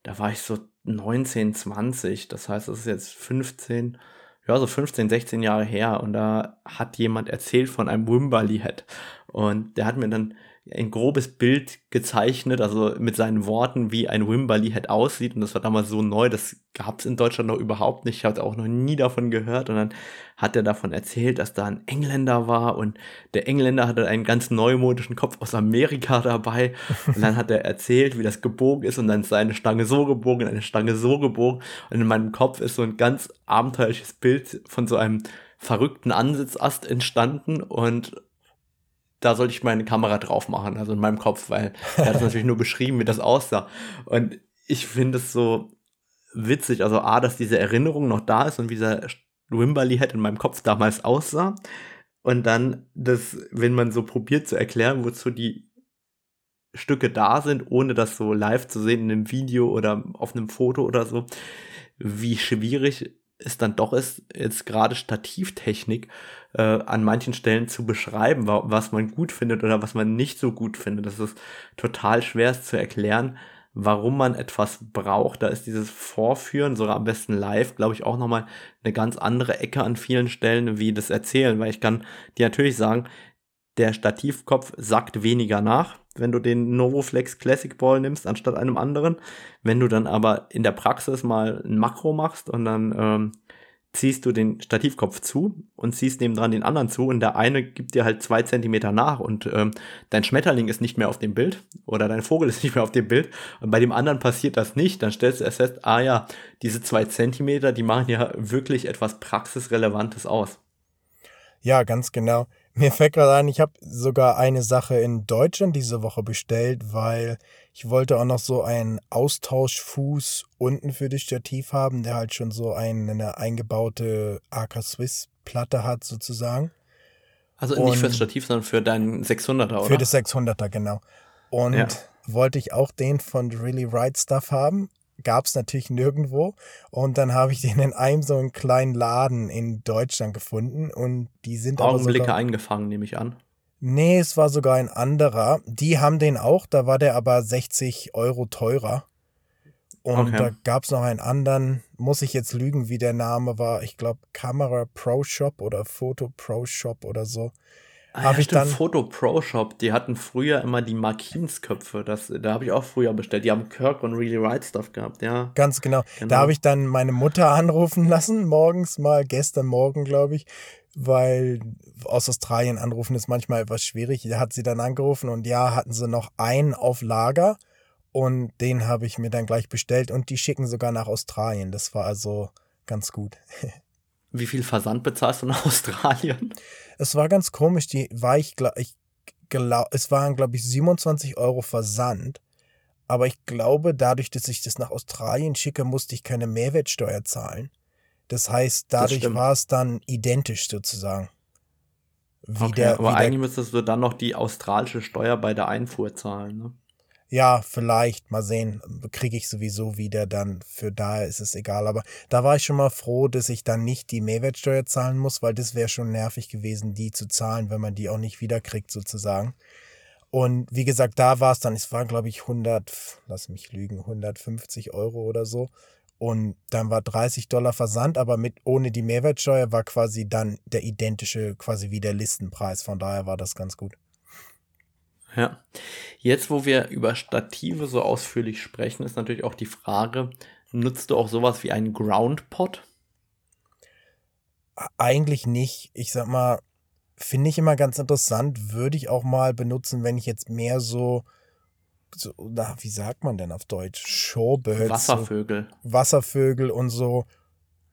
da war ich so 19, 20. Das heißt, es ist jetzt 15, ja, so 15, 16 Jahre her. Und da hat jemand erzählt von einem Wimberly Head. Und der hat mir dann ein grobes Bild gezeichnet, also mit seinen Worten, wie ein Wimberly Head aussieht. Und das war damals so neu, das gab es in Deutschland noch überhaupt nicht. Ich hatte auch noch nie davon gehört. Und dann hat er davon erzählt, dass da ein Engländer war und der Engländer hatte einen ganz neumodischen Kopf aus Amerika dabei. Und dann hat er erzählt, wie das gebogen ist und dann ist seine Stange so gebogen, eine Stange so gebogen. Und in meinem Kopf ist so ein ganz abenteuerliches Bild von so einem verrückten Ansitzast entstanden und da sollte ich meine Kamera drauf machen, also in meinem Kopf, weil er hat natürlich nur beschrieben, wie das aussah. Und ich finde es so witzig, also A, dass diese Erinnerung noch da ist und wie dieser Wimberly Head in meinem Kopf damals aussah. Und dann, das, wenn man so probiert zu erklären, wozu die Stücke da sind, ohne das so live zu sehen in einem Video oder auf einem Foto oder so, wie schwierig es dann doch ist, jetzt gerade Stativtechnik äh, an manchen Stellen zu beschreiben, was man gut findet oder was man nicht so gut findet. Das ist total schwer zu erklären, warum man etwas braucht. Da ist dieses Vorführen, sogar am besten live, glaube ich, auch nochmal eine ganz andere Ecke an vielen Stellen wie das Erzählen, weil ich kann dir natürlich sagen, der Stativkopf sackt weniger nach, wenn du den Novoflex Classic Ball nimmst, anstatt einem anderen. Wenn du dann aber in der Praxis mal ein Makro machst und dann ähm, ziehst du den Stativkopf zu und ziehst nebendran den anderen zu und der eine gibt dir halt zwei Zentimeter nach und ähm, dein Schmetterling ist nicht mehr auf dem Bild oder dein Vogel ist nicht mehr auf dem Bild und bei dem anderen passiert das nicht, dann stellst du erst fest, ah ja, diese zwei Zentimeter, die machen ja wirklich etwas Praxisrelevantes aus. Ja, ganz genau. Mir fällt gerade ein, ich habe sogar eine Sache in Deutschland diese Woche bestellt, weil ich wollte auch noch so einen Austauschfuß unten für das Stativ haben, der halt schon so eine eingebaute AK Swiss Platte hat sozusagen. Also nicht Und fürs Stativ, sondern für deinen 600er, oder? Für das 600er, genau. Und ja. wollte ich auch den von Really Right Stuff haben, gab es natürlich nirgendwo. Und dann habe ich den in einem so einen kleinen Laden in Deutschland gefunden und die sind Augenblicke sogar, eingefangen, nehme ich an. Nee, es war sogar ein anderer. Die haben den auch, da war der aber 60 Euro teurer. Und okay. da gab es noch einen anderen, muss ich jetzt lügen, wie der Name war. Ich glaube, Camera Pro Shop oder Photo Pro Shop oder so. Ah, habe ja, ich stimmt, dann Photo Pro Shop, die hatten früher immer die Markinsköpfe, das da habe ich auch früher bestellt. Die haben Kirk und Really Right Stuff gehabt, ja. Ganz genau. genau. Da habe ich dann meine Mutter anrufen lassen morgens mal, gestern Morgen, glaube ich, weil aus Australien anrufen ist manchmal etwas schwierig. Da hat sie dann angerufen und ja, hatten sie noch einen auf Lager und den habe ich mir dann gleich bestellt und die schicken sogar nach Australien. Das war also ganz gut. Wie viel Versand bezahlst du nach Australien? Es war ganz komisch, die war ich, ich glaub, es waren, glaube ich, 27 Euro Versand. Aber ich glaube, dadurch, dass ich das nach Australien schicke, musste ich keine Mehrwertsteuer zahlen. Das heißt, dadurch das war es dann identisch sozusagen. Wie okay, der, aber eigentlich müsstest du dann noch die australische Steuer bei der Einfuhr zahlen, ne? Ja, vielleicht, mal sehen, kriege ich sowieso wieder dann, für daher ist es egal. Aber da war ich schon mal froh, dass ich dann nicht die Mehrwertsteuer zahlen muss, weil das wäre schon nervig gewesen, die zu zahlen, wenn man die auch nicht wiederkriegt sozusagen. Und wie gesagt, da war es dann, es war glaube ich 100, lass mich lügen, 150 Euro oder so. Und dann war 30 Dollar Versand, aber mit ohne die Mehrwertsteuer war quasi dann der identische, quasi wie der Listenpreis. Von daher war das ganz gut. Ja. Jetzt, wo wir über Stative so ausführlich sprechen, ist natürlich auch die Frage, nutzt du auch sowas wie einen Groundpot? Eigentlich nicht. Ich sag mal, finde ich immer ganz interessant, würde ich auch mal benutzen, wenn ich jetzt mehr so, so na, wie sagt man denn auf Deutsch? Shorebirds. Wasservögel. So Wasservögel und so,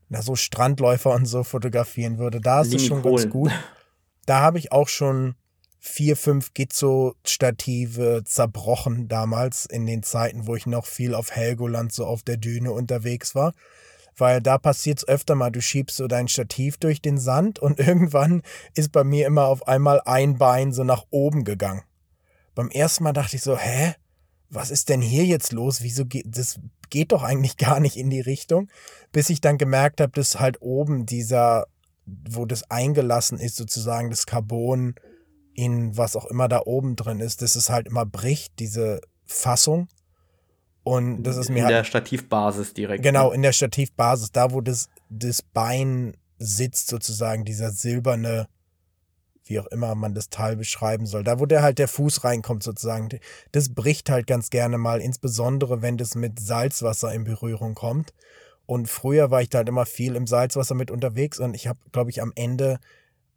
na, so Strandläufer und so fotografieren würde. Da ist es schon ganz gut. Da habe ich auch schon vier, fünf Gizzo-Stative zerbrochen damals in den Zeiten, wo ich noch viel auf Helgoland so auf der Düne unterwegs war. Weil da passiert es öfter mal, du schiebst so dein Stativ durch den Sand und irgendwann ist bei mir immer auf einmal ein Bein so nach oben gegangen. Beim ersten Mal dachte ich so, hä? was ist denn hier jetzt los? Wieso geht das geht doch eigentlich gar nicht in die Richtung, bis ich dann gemerkt habe, dass halt oben dieser, wo das eingelassen ist, sozusagen das Carbon in was auch immer da oben drin ist, dass es halt immer bricht, diese Fassung. Und das ist mir in halt, der Stativbasis direkt. Genau, ne? in der Stativbasis, da wo das, das Bein sitzt, sozusagen, dieser silberne, wie auch immer man das Teil beschreiben soll, da wo der halt der Fuß reinkommt, sozusagen, das bricht halt ganz gerne mal, insbesondere wenn das mit Salzwasser in Berührung kommt. Und früher war ich da halt immer viel im Salzwasser mit unterwegs und ich habe, glaube ich, am Ende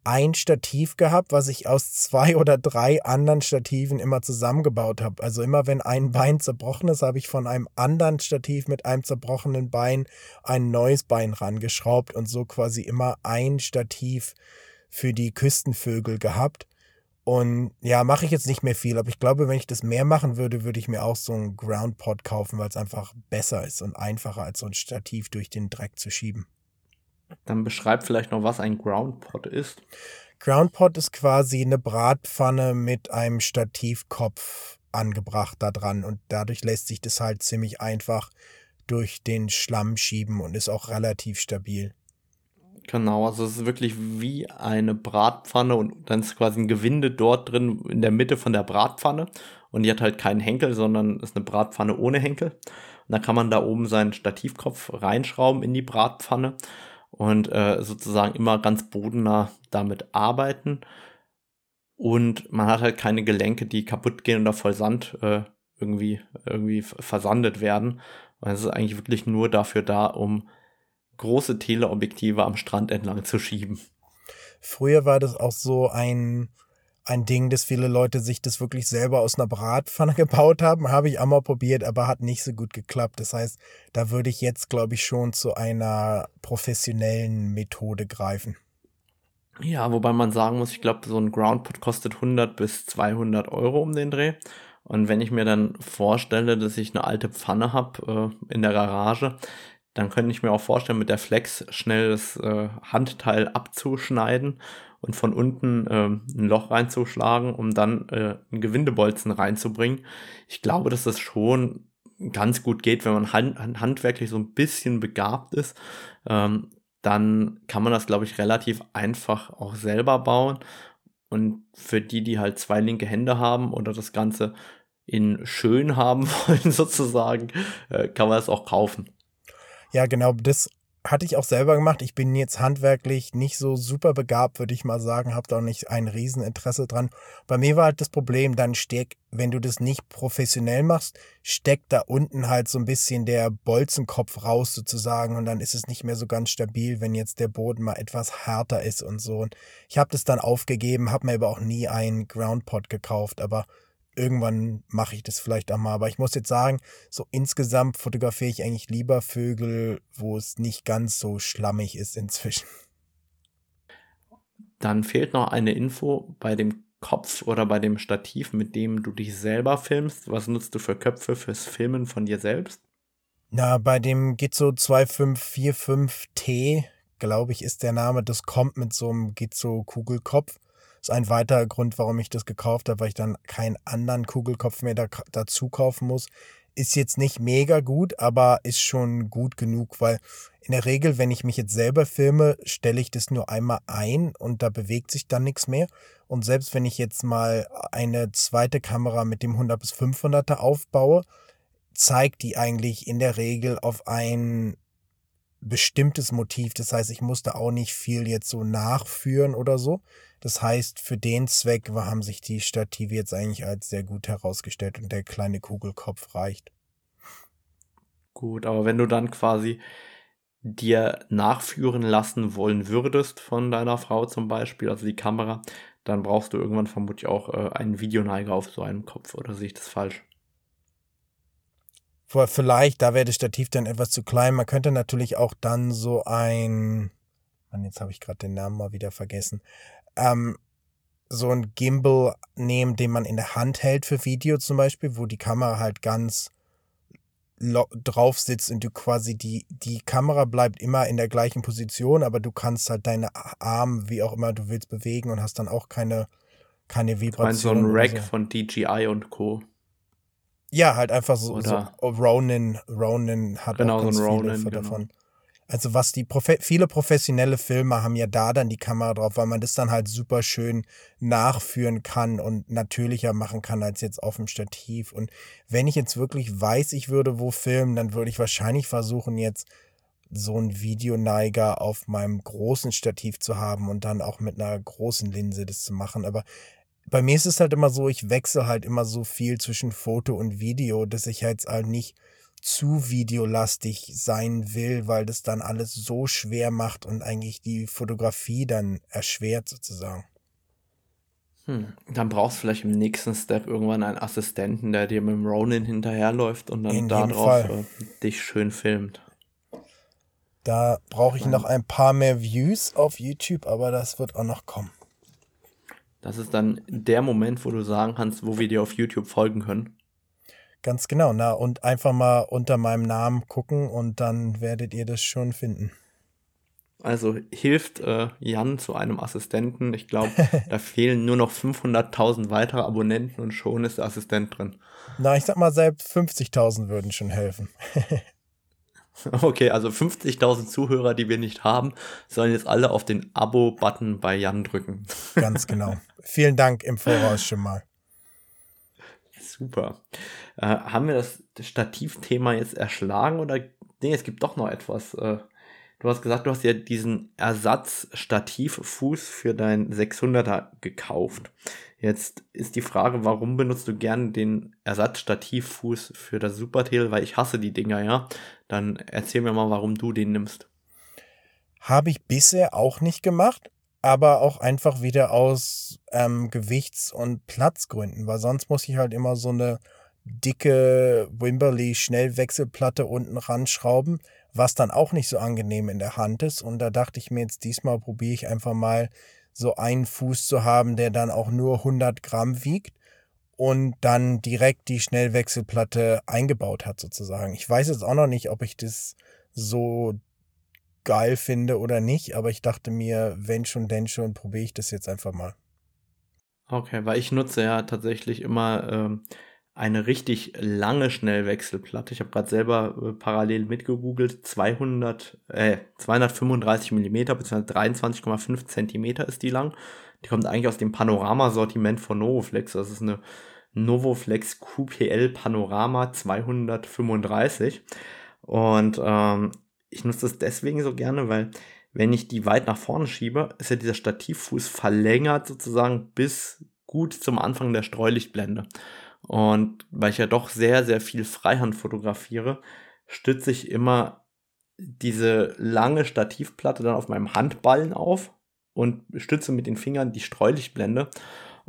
ein Stativ gehabt, was ich aus zwei oder drei anderen Stativen immer zusammengebaut habe. Also immer wenn ein Bein zerbrochen ist, habe ich von einem anderen Stativ mit einem zerbrochenen Bein ein neues Bein rangeschraubt und so quasi immer ein Stativ für die Küstenvögel gehabt. Und ja, mache ich jetzt nicht mehr viel, aber ich glaube, wenn ich das mehr machen würde, würde ich mir auch so einen Groundpot kaufen, weil es einfach besser ist und einfacher als so ein Stativ durch den Dreck zu schieben. Dann beschreib vielleicht noch, was ein Groundpot ist. Groundpot ist quasi eine Bratpfanne mit einem Stativkopf angebracht da dran und dadurch lässt sich das halt ziemlich einfach durch den Schlamm schieben und ist auch relativ stabil. Genau, also es ist wirklich wie eine Bratpfanne und dann ist quasi ein Gewinde dort drin in der Mitte von der Bratpfanne und die hat halt keinen Henkel, sondern ist eine Bratpfanne ohne Henkel. Und da kann man da oben seinen Stativkopf reinschrauben in die Bratpfanne und äh, sozusagen immer ganz bodennah damit arbeiten. Und man hat halt keine Gelenke, die kaputt gehen oder voll Sand äh, irgendwie, irgendwie versandet werden. Und es ist eigentlich wirklich nur dafür da, um große Teleobjektive am Strand entlang zu schieben. Früher war das auch so ein ein Ding, dass viele Leute sich das wirklich selber aus einer Bratpfanne gebaut haben. Habe ich auch mal probiert, aber hat nicht so gut geklappt. Das heißt, da würde ich jetzt, glaube ich, schon zu einer professionellen Methode greifen. Ja, wobei man sagen muss, ich glaube, so ein Groundpot kostet 100 bis 200 Euro um den Dreh. Und wenn ich mir dann vorstelle, dass ich eine alte Pfanne habe äh, in der Garage, dann könnte ich mir auch vorstellen, mit der Flex schnell das äh, Handteil abzuschneiden und von unten äh, ein Loch reinzuschlagen, um dann äh, einen Gewindebolzen reinzubringen. Ich glaube, dass das schon ganz gut geht, wenn man hand handwerklich so ein bisschen begabt ist. Ähm, dann kann man das, glaube ich, relativ einfach auch selber bauen. Und für die, die halt zwei linke Hände haben oder das Ganze in schön haben wollen, sozusagen, äh, kann man das auch kaufen. Ja, genau, das hatte ich auch selber gemacht. Ich bin jetzt handwerklich nicht so super begabt, würde ich mal sagen, habe da auch nicht ein Rieseninteresse dran. Bei mir war halt das Problem, dann steck, wenn du das nicht professionell machst, steckt da unten halt so ein bisschen der Bolzenkopf raus sozusagen und dann ist es nicht mehr so ganz stabil, wenn jetzt der Boden mal etwas härter ist und so. Und ich habe das dann aufgegeben, habe mir aber auch nie einen Groundpot gekauft, aber irgendwann mache ich das vielleicht auch mal. Aber ich muss jetzt sagen, so insgesamt fotografiere ich eigentlich lieber Vögel, wo es nicht ganz so schlammig ist inzwischen. Dann fehlt noch eine Info bei dem Kopf oder bei dem Stativ, mit dem du dich selber filmst. Was nutzt du für Köpfe fürs Filmen von dir selbst? Na, bei dem Gizzo 2545T, glaube ich, ist der Name. Das kommt mit so einem Gizzo-Kugelkopf ist ein weiterer Grund, warum ich das gekauft habe, weil ich dann keinen anderen Kugelkopf mehr da, dazu kaufen muss. Ist jetzt nicht mega gut, aber ist schon gut genug, weil in der Regel, wenn ich mich jetzt selber filme, stelle ich das nur einmal ein und da bewegt sich dann nichts mehr. Und selbst wenn ich jetzt mal eine zweite Kamera mit dem 100 bis 500er aufbaue, zeigt die eigentlich in der Regel auf ein bestimmtes Motiv. Das heißt, ich musste auch nicht viel jetzt so nachführen oder so. Das heißt, für den Zweck haben sich die Stative jetzt eigentlich als sehr gut herausgestellt und der kleine Kugelkopf reicht. Gut, aber wenn du dann quasi dir nachführen lassen wollen würdest von deiner Frau zum Beispiel, also die Kamera, dann brauchst du irgendwann vermutlich auch äh, einen Videoneiger auf so einem Kopf, oder sehe ich das falsch? Vielleicht, da wäre das Stativ dann etwas zu klein. Man könnte natürlich auch dann so ein, Mann, jetzt habe ich gerade den Namen mal wieder vergessen, ähm, so ein Gimbal nehmen, den man in der Hand hält für Video zum Beispiel, wo die Kamera halt ganz drauf sitzt und du quasi die, die Kamera bleibt immer in der gleichen Position, aber du kannst halt deine Arme, wie auch immer du willst, bewegen und hast dann auch keine, keine Vibration. so ein Rack so. von DJI und Co. Ja, halt einfach so, so Ronin, Ronin hat genau, auch ganz so Ronin, viele genau. Also was die Profe viele professionelle Filme haben ja da dann die Kamera drauf, weil man das dann halt super schön nachführen kann und natürlicher machen kann als jetzt auf dem Stativ. Und wenn ich jetzt wirklich weiß, ich würde wo filmen, dann würde ich wahrscheinlich versuchen jetzt so ein Videoneiger auf meinem großen Stativ zu haben und dann auch mit einer großen Linse das zu machen. Aber bei mir ist es halt immer so, ich wechsle halt immer so viel zwischen Foto und Video, dass ich jetzt halt nicht zu videolastig sein will, weil das dann alles so schwer macht und eigentlich die Fotografie dann erschwert sozusagen. Hm. Dann brauchst du vielleicht im nächsten Step irgendwann einen Assistenten, der dir mit dem Ronin hinterherläuft und dann darauf äh, dich schön filmt. Da brauche ich noch ein paar mehr Views auf YouTube, aber das wird auch noch kommen. Das ist dann der Moment, wo du sagen kannst, wo wir dir auf YouTube folgen können. Ganz genau, na, und einfach mal unter meinem Namen gucken und dann werdet ihr das schon finden. Also hilft äh, Jan zu einem Assistenten. Ich glaube, da fehlen nur noch 500.000 weitere Abonnenten und schon ist der Assistent drin. Na, ich sag mal, selbst 50.000 würden schon helfen. okay, also 50.000 Zuhörer, die wir nicht haben, sollen jetzt alle auf den Abo-Button bei Jan drücken. Ganz genau. Vielen Dank im Voraus schon mal. Super. Äh, haben wir das Stativthema jetzt erschlagen oder nee, es gibt doch noch etwas. Äh, du hast gesagt, du hast ja diesen Ersatz-Stativfuß für dein 600er gekauft. Jetzt ist die Frage, warum benutzt du gern den Ersatz-Stativfuß für das Supertail? Weil ich hasse die Dinger, ja. Dann erzähl mir mal, warum du den nimmst. Habe ich bisher auch nicht gemacht aber auch einfach wieder aus ähm, Gewichts- und Platzgründen, weil sonst muss ich halt immer so eine dicke Wimberley Schnellwechselplatte unten ranschrauben, was dann auch nicht so angenehm in der Hand ist. Und da dachte ich mir jetzt diesmal probiere ich einfach mal so einen Fuß zu haben, der dann auch nur 100 Gramm wiegt und dann direkt die Schnellwechselplatte eingebaut hat sozusagen. Ich weiß jetzt auch noch nicht, ob ich das so geil finde oder nicht, aber ich dachte mir, wenn schon, denn schon, probiere ich das jetzt einfach mal. Okay, weil ich nutze ja tatsächlich immer ähm, eine richtig lange Schnellwechselplatte. Ich habe gerade selber äh, parallel mitgegoogelt. 200, äh, 235 Millimeter bzw. 23,5 Zentimeter ist die lang. Die kommt eigentlich aus dem Panorama-Sortiment von Novoflex. Das ist eine Novoflex QPL Panorama 235. Und ähm, ich nutze das deswegen so gerne, weil wenn ich die weit nach vorne schiebe, ist ja dieser Stativfuß verlängert sozusagen bis gut zum Anfang der Streulichtblende. Und weil ich ja doch sehr, sehr viel Freihand fotografiere, stütze ich immer diese lange Stativplatte dann auf meinem Handballen auf und stütze mit den Fingern die Streulichtblende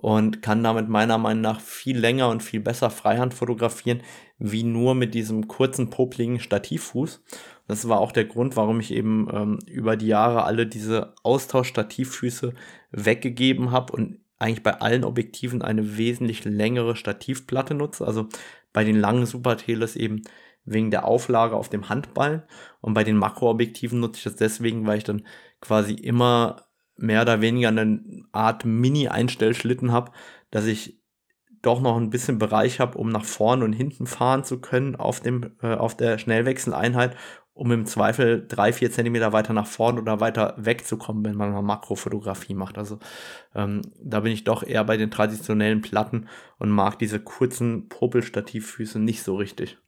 und kann damit meiner Meinung nach viel länger und viel besser Freihand fotografieren, wie nur mit diesem kurzen, popligen Stativfuß. Das war auch der Grund, warum ich eben ähm, über die Jahre alle diese Austausch-Stativfüße weggegeben habe und eigentlich bei allen Objektiven eine wesentlich längere Stativplatte nutze. Also bei den langen Superteles eben wegen der Auflage auf dem Handballen und bei den Makroobjektiven nutze ich das deswegen, weil ich dann quasi immer mehr oder weniger eine Art Mini-Einstellschlitten habe, dass ich doch noch ein bisschen Bereich habe, um nach vorne und hinten fahren zu können auf dem äh, auf der Schnellwechseleinheit, um im Zweifel drei vier Zentimeter weiter nach vorne oder weiter wegzukommen, wenn man mal Makrofotografie macht. Also ähm, da bin ich doch eher bei den traditionellen Platten und mag diese kurzen Popelstativfüße nicht so richtig.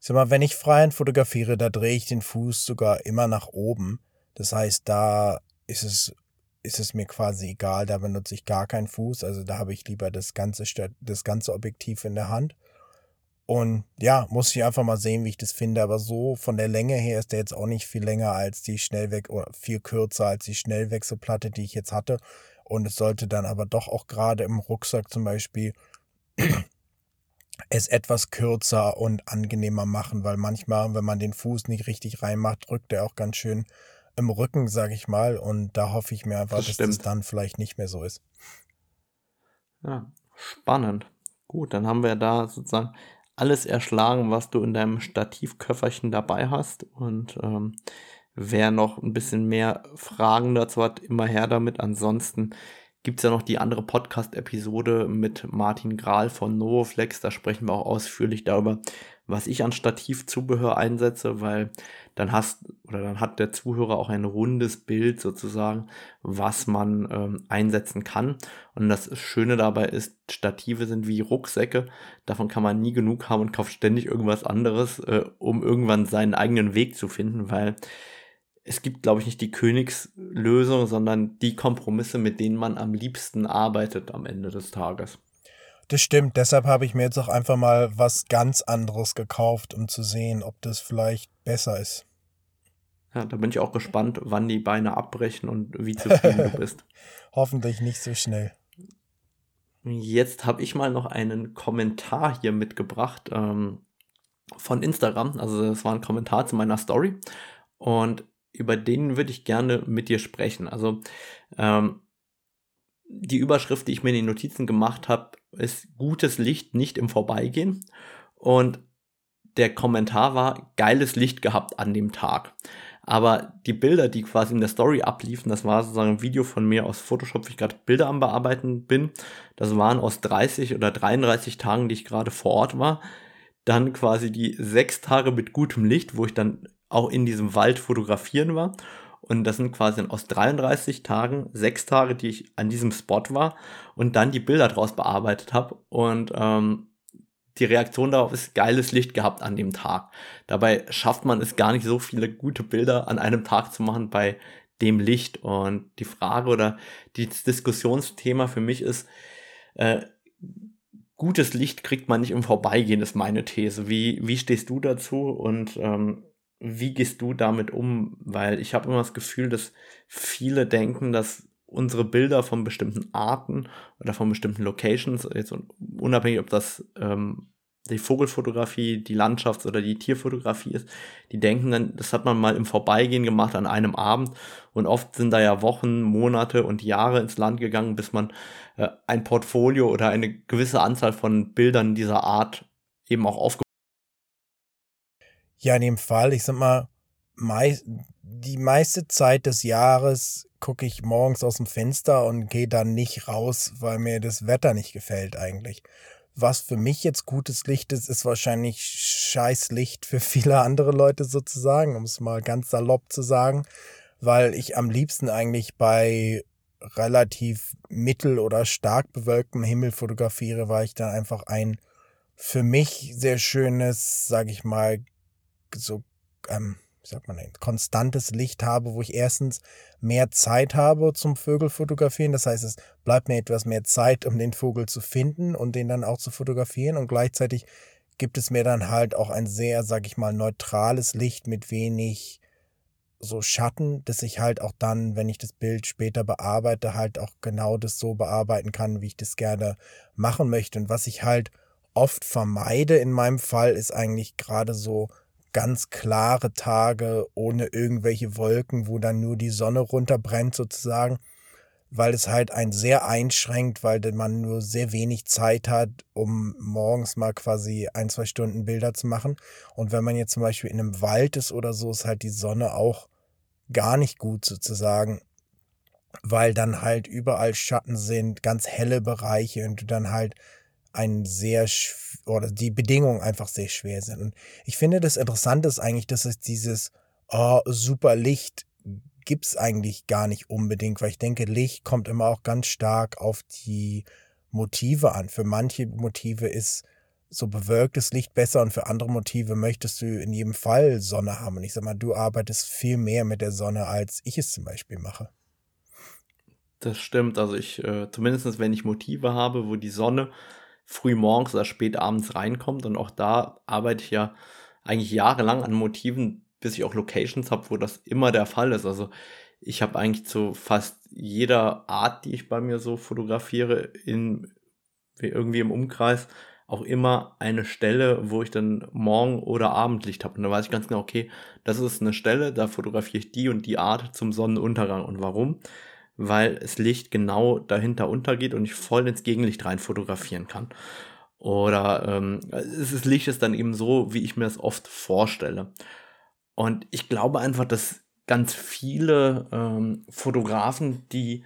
Sag mal, wenn ich freihand fotografiere, da drehe ich den Fuß sogar immer nach oben. Das heißt, da ist es, ist es mir quasi egal, da benutze ich gar keinen Fuß. Also da habe ich lieber das ganze, das ganze Objektiv in der Hand. Und ja, muss ich einfach mal sehen, wie ich das finde. Aber so von der Länge her ist der jetzt auch nicht viel länger als die Schnellweg oder viel kürzer als die Schnellwechselplatte, die ich jetzt hatte. Und es sollte dann aber doch auch gerade im Rucksack zum Beispiel es etwas kürzer und angenehmer machen, weil manchmal, wenn man den Fuß nicht richtig reinmacht, drückt er auch ganz schön im Rücken, sage ich mal. Und da hoffe ich mir einfach, das dass stimmt. das dann vielleicht nicht mehr so ist. Ja, spannend. Gut, dann haben wir da sozusagen alles erschlagen, was du in deinem Stativköfferchen dabei hast. Und ähm, wer noch ein bisschen mehr Fragen dazu hat, immer her damit. Ansonsten gibt es ja noch die andere Podcast-Episode mit Martin Grahl von Novoflex. Da sprechen wir auch ausführlich darüber, was ich an Stativzubehör einsetze, weil dann hast oder dann hat der Zuhörer auch ein rundes Bild sozusagen, was man ähm, einsetzen kann. Und das Schöne dabei ist, Stative sind wie Rucksäcke. Davon kann man nie genug haben und kauft ständig irgendwas anderes, äh, um irgendwann seinen eigenen Weg zu finden, weil es gibt, glaube ich, nicht die Königslösung, sondern die Kompromisse, mit denen man am liebsten arbeitet am Ende des Tages. Das stimmt, deshalb habe ich mir jetzt auch einfach mal was ganz anderes gekauft, um zu sehen, ob das vielleicht besser ist. Ja, da bin ich auch gespannt, wann die Beine abbrechen und wie zufrieden du bist. Hoffentlich nicht so schnell. Jetzt habe ich mal noch einen Kommentar hier mitgebracht ähm, von Instagram. Also das war ein Kommentar zu meiner Story. Und über den würde ich gerne mit dir sprechen. Also ähm, die Überschrift, die ich mir in den Notizen gemacht habe, ist gutes Licht nicht im Vorbeigehen. Und der Kommentar war geiles Licht gehabt an dem Tag. Aber die Bilder, die quasi in der Story abliefen, das war sozusagen ein Video von mir aus Photoshop, wie ich gerade Bilder am Bearbeiten bin. Das waren aus 30 oder 33 Tagen, die ich gerade vor Ort war. Dann quasi die sechs Tage mit gutem Licht, wo ich dann auch in diesem Wald fotografieren war. Und das sind quasi aus 33 Tagen sechs Tage, die ich an diesem Spot war und dann die Bilder draus bearbeitet habe. Und ähm, die Reaktion darauf ist geiles Licht gehabt an dem Tag. Dabei schafft man es gar nicht so viele gute Bilder an einem Tag zu machen bei dem Licht. Und die Frage oder das Diskussionsthema für mich ist, äh, gutes Licht kriegt man nicht im Vorbeigehen, ist meine These. Wie, wie stehst du dazu und ähm, wie gehst du damit um? Weil ich habe immer das Gefühl, dass viele denken, dass unsere Bilder von bestimmten Arten oder von bestimmten Locations, jetzt unabhängig ob das ähm, die Vogelfotografie, die Landschafts- oder die Tierfotografie ist, die denken dann, das hat man mal im Vorbeigehen gemacht an einem Abend und oft sind da ja Wochen, Monate und Jahre ins Land gegangen, bis man äh, ein Portfolio oder eine gewisse Anzahl von Bildern dieser Art eben auch aufgebaut ja, in dem Fall, ich sag mal, mei die meiste Zeit des Jahres gucke ich morgens aus dem Fenster und gehe dann nicht raus, weil mir das Wetter nicht gefällt eigentlich. Was für mich jetzt gutes Licht ist, ist wahrscheinlich Scheißlicht für viele andere Leute sozusagen, um es mal ganz salopp zu sagen, weil ich am liebsten eigentlich bei relativ mittel- oder stark bewölktem Himmel fotografiere, weil ich dann einfach ein für mich sehr schönes, sag ich mal, so, ähm, wie sagt man denn, konstantes Licht habe, wo ich erstens mehr Zeit habe zum Vögel fotografieren. Das heißt, es bleibt mir etwas mehr Zeit, um den Vogel zu finden und den dann auch zu fotografieren. Und gleichzeitig gibt es mir dann halt auch ein sehr, sag ich mal, neutrales Licht mit wenig so Schatten, dass ich halt auch dann, wenn ich das Bild später bearbeite, halt auch genau das so bearbeiten kann, wie ich das gerne machen möchte. Und was ich halt oft vermeide in meinem Fall, ist eigentlich gerade so ganz klare Tage ohne irgendwelche Wolken, wo dann nur die Sonne runterbrennt sozusagen, weil es halt ein sehr einschränkt, weil man nur sehr wenig Zeit hat, um morgens mal quasi ein, zwei Stunden Bilder zu machen. Und wenn man jetzt zum Beispiel in einem Wald ist oder so, ist halt die Sonne auch gar nicht gut sozusagen, weil dann halt überall Schatten sind, ganz helle Bereiche und du dann halt ein sehr oder die Bedingungen einfach sehr schwer sind. Und ich finde das Interessante ist eigentlich, dass es dieses oh, super Licht gibt es eigentlich gar nicht unbedingt, weil ich denke, Licht kommt immer auch ganz stark auf die Motive an. Für manche Motive ist so bewölktes Licht besser und für andere Motive möchtest du in jedem Fall Sonne haben. Und ich sag mal, du arbeitest viel mehr mit der Sonne, als ich es zum Beispiel mache. Das stimmt. Also ich, äh, zumindest wenn ich Motive habe, wo die Sonne früh morgens oder spät abends reinkommt. Und auch da arbeite ich ja eigentlich jahrelang an Motiven, bis ich auch Locations habe, wo das immer der Fall ist. Also ich habe eigentlich zu fast jeder Art, die ich bei mir so fotografiere, in irgendwie im Umkreis auch immer eine Stelle, wo ich dann Morgen- oder Abendlicht habe. Und da weiß ich ganz genau, okay, das ist eine Stelle, da fotografiere ich die und die Art zum Sonnenuntergang. Und warum? Weil das Licht genau dahinter untergeht und ich voll ins Gegenlicht rein fotografieren kann. Oder ähm, das Licht ist dann eben so, wie ich mir das oft vorstelle. Und ich glaube einfach, dass ganz viele ähm, Fotografen, die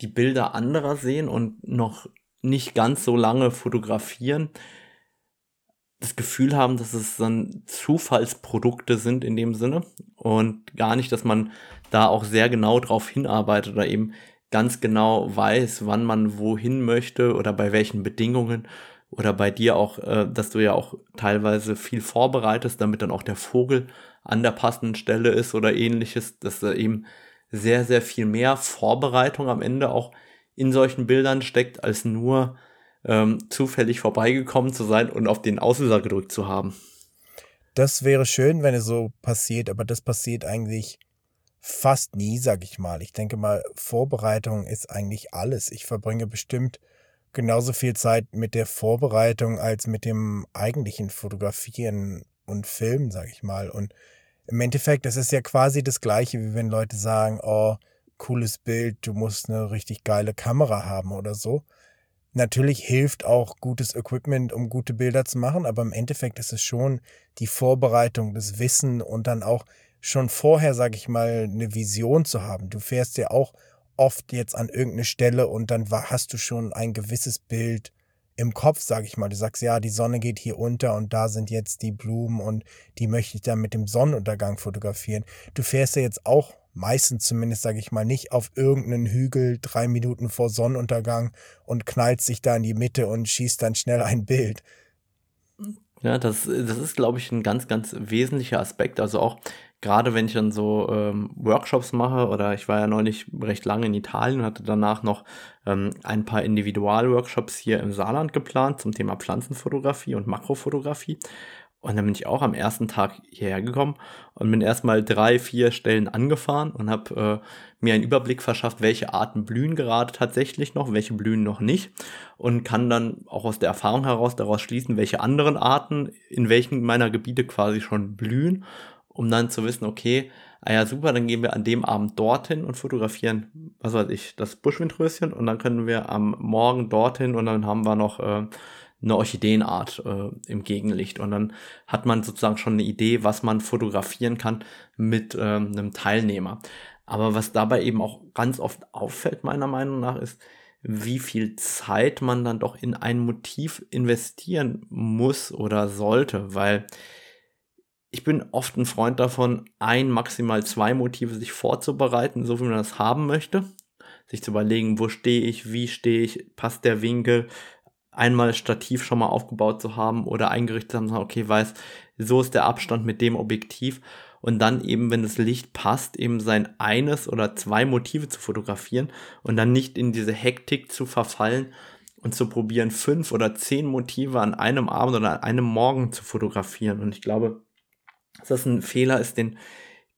die Bilder anderer sehen und noch nicht ganz so lange fotografieren, das Gefühl haben, dass es dann Zufallsprodukte sind in dem Sinne und gar nicht, dass man da auch sehr genau drauf hinarbeitet oder eben ganz genau weiß, wann man wohin möchte oder bei welchen Bedingungen oder bei dir auch, äh, dass du ja auch teilweise viel vorbereitest, damit dann auch der Vogel an der passenden Stelle ist oder ähnliches, dass da eben sehr, sehr viel mehr Vorbereitung am Ende auch in solchen Bildern steckt, als nur ähm, zufällig vorbeigekommen zu sein und auf den Auslöser gedrückt zu haben. Das wäre schön, wenn es so passiert, aber das passiert eigentlich fast nie, sag ich mal. Ich denke mal, Vorbereitung ist eigentlich alles. Ich verbringe bestimmt genauso viel Zeit mit der Vorbereitung als mit dem eigentlichen Fotografieren und Filmen, sag ich mal. Und im Endeffekt, das ist ja quasi das Gleiche, wie wenn Leute sagen, oh, cooles Bild, du musst eine richtig geile Kamera haben oder so. Natürlich hilft auch gutes Equipment, um gute Bilder zu machen, aber im Endeffekt ist es schon die Vorbereitung, das Wissen und dann auch schon vorher, sag ich mal, eine Vision zu haben. Du fährst ja auch oft jetzt an irgendeine Stelle und dann hast du schon ein gewisses Bild im Kopf, sag ich mal. Du sagst, ja, die Sonne geht hier unter und da sind jetzt die Blumen und die möchte ich dann mit dem Sonnenuntergang fotografieren. Du fährst ja jetzt auch meistens zumindest, sage ich mal, nicht auf irgendeinen Hügel drei Minuten vor Sonnenuntergang und knallt sich da in die Mitte und schießt dann schnell ein Bild. Ja, das, das ist, glaube ich, ein ganz, ganz wesentlicher Aspekt. Also auch gerade wenn ich dann so ähm, Workshops mache oder ich war ja neulich recht lange in Italien und hatte danach noch ähm, ein paar Individualworkshops hier im Saarland geplant zum Thema Pflanzenfotografie und Makrofotografie. Und dann bin ich auch am ersten Tag hierher gekommen und bin erstmal drei, vier Stellen angefahren und habe äh, mir einen Überblick verschafft, welche Arten blühen gerade tatsächlich noch, welche blühen noch nicht und kann dann auch aus der Erfahrung heraus daraus schließen, welche anderen Arten in welchen meiner Gebiete quasi schon blühen, um dann zu wissen, okay, ah ja super, dann gehen wir an dem Abend dorthin und fotografieren, was weiß ich, das Buschwindröschen und dann können wir am Morgen dorthin und dann haben wir noch äh, eine Orchideenart äh, im Gegenlicht. Und dann hat man sozusagen schon eine Idee, was man fotografieren kann mit ähm, einem Teilnehmer. Aber was dabei eben auch ganz oft auffällt, meiner Meinung nach, ist, wie viel Zeit man dann doch in ein Motiv investieren muss oder sollte, weil ich bin oft ein Freund davon, ein, maximal zwei Motive sich vorzubereiten, so wie man das haben möchte. Sich zu überlegen, wo stehe ich, wie stehe ich, passt der Winkel, einmal Stativ schon mal aufgebaut zu haben oder eingerichtet haben, okay, weiß, so ist der Abstand mit dem Objektiv und dann eben, wenn das Licht passt, eben sein eines oder zwei Motive zu fotografieren und dann nicht in diese Hektik zu verfallen und zu probieren, fünf oder zehn Motive an einem Abend oder an einem Morgen zu fotografieren. Und ich glaube, dass das ein Fehler ist, den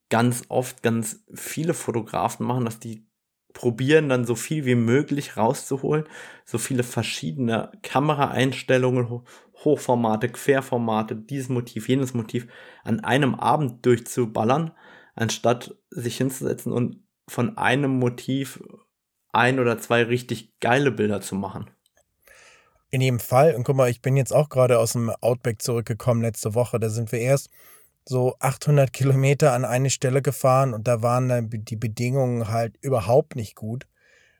ganz oft ganz viele Fotografen machen, dass die probieren dann so viel wie möglich rauszuholen, so viele verschiedene Kameraeinstellungen, Hochformate, Querformate, dieses Motiv, jenes Motiv an einem Abend durchzuballern, anstatt sich hinzusetzen und von einem Motiv ein oder zwei richtig geile Bilder zu machen. In jedem Fall, und guck mal, ich bin jetzt auch gerade aus dem Outback zurückgekommen letzte Woche, da sind wir erst so 800 Kilometer an eine Stelle gefahren und da waren dann die Bedingungen halt überhaupt nicht gut.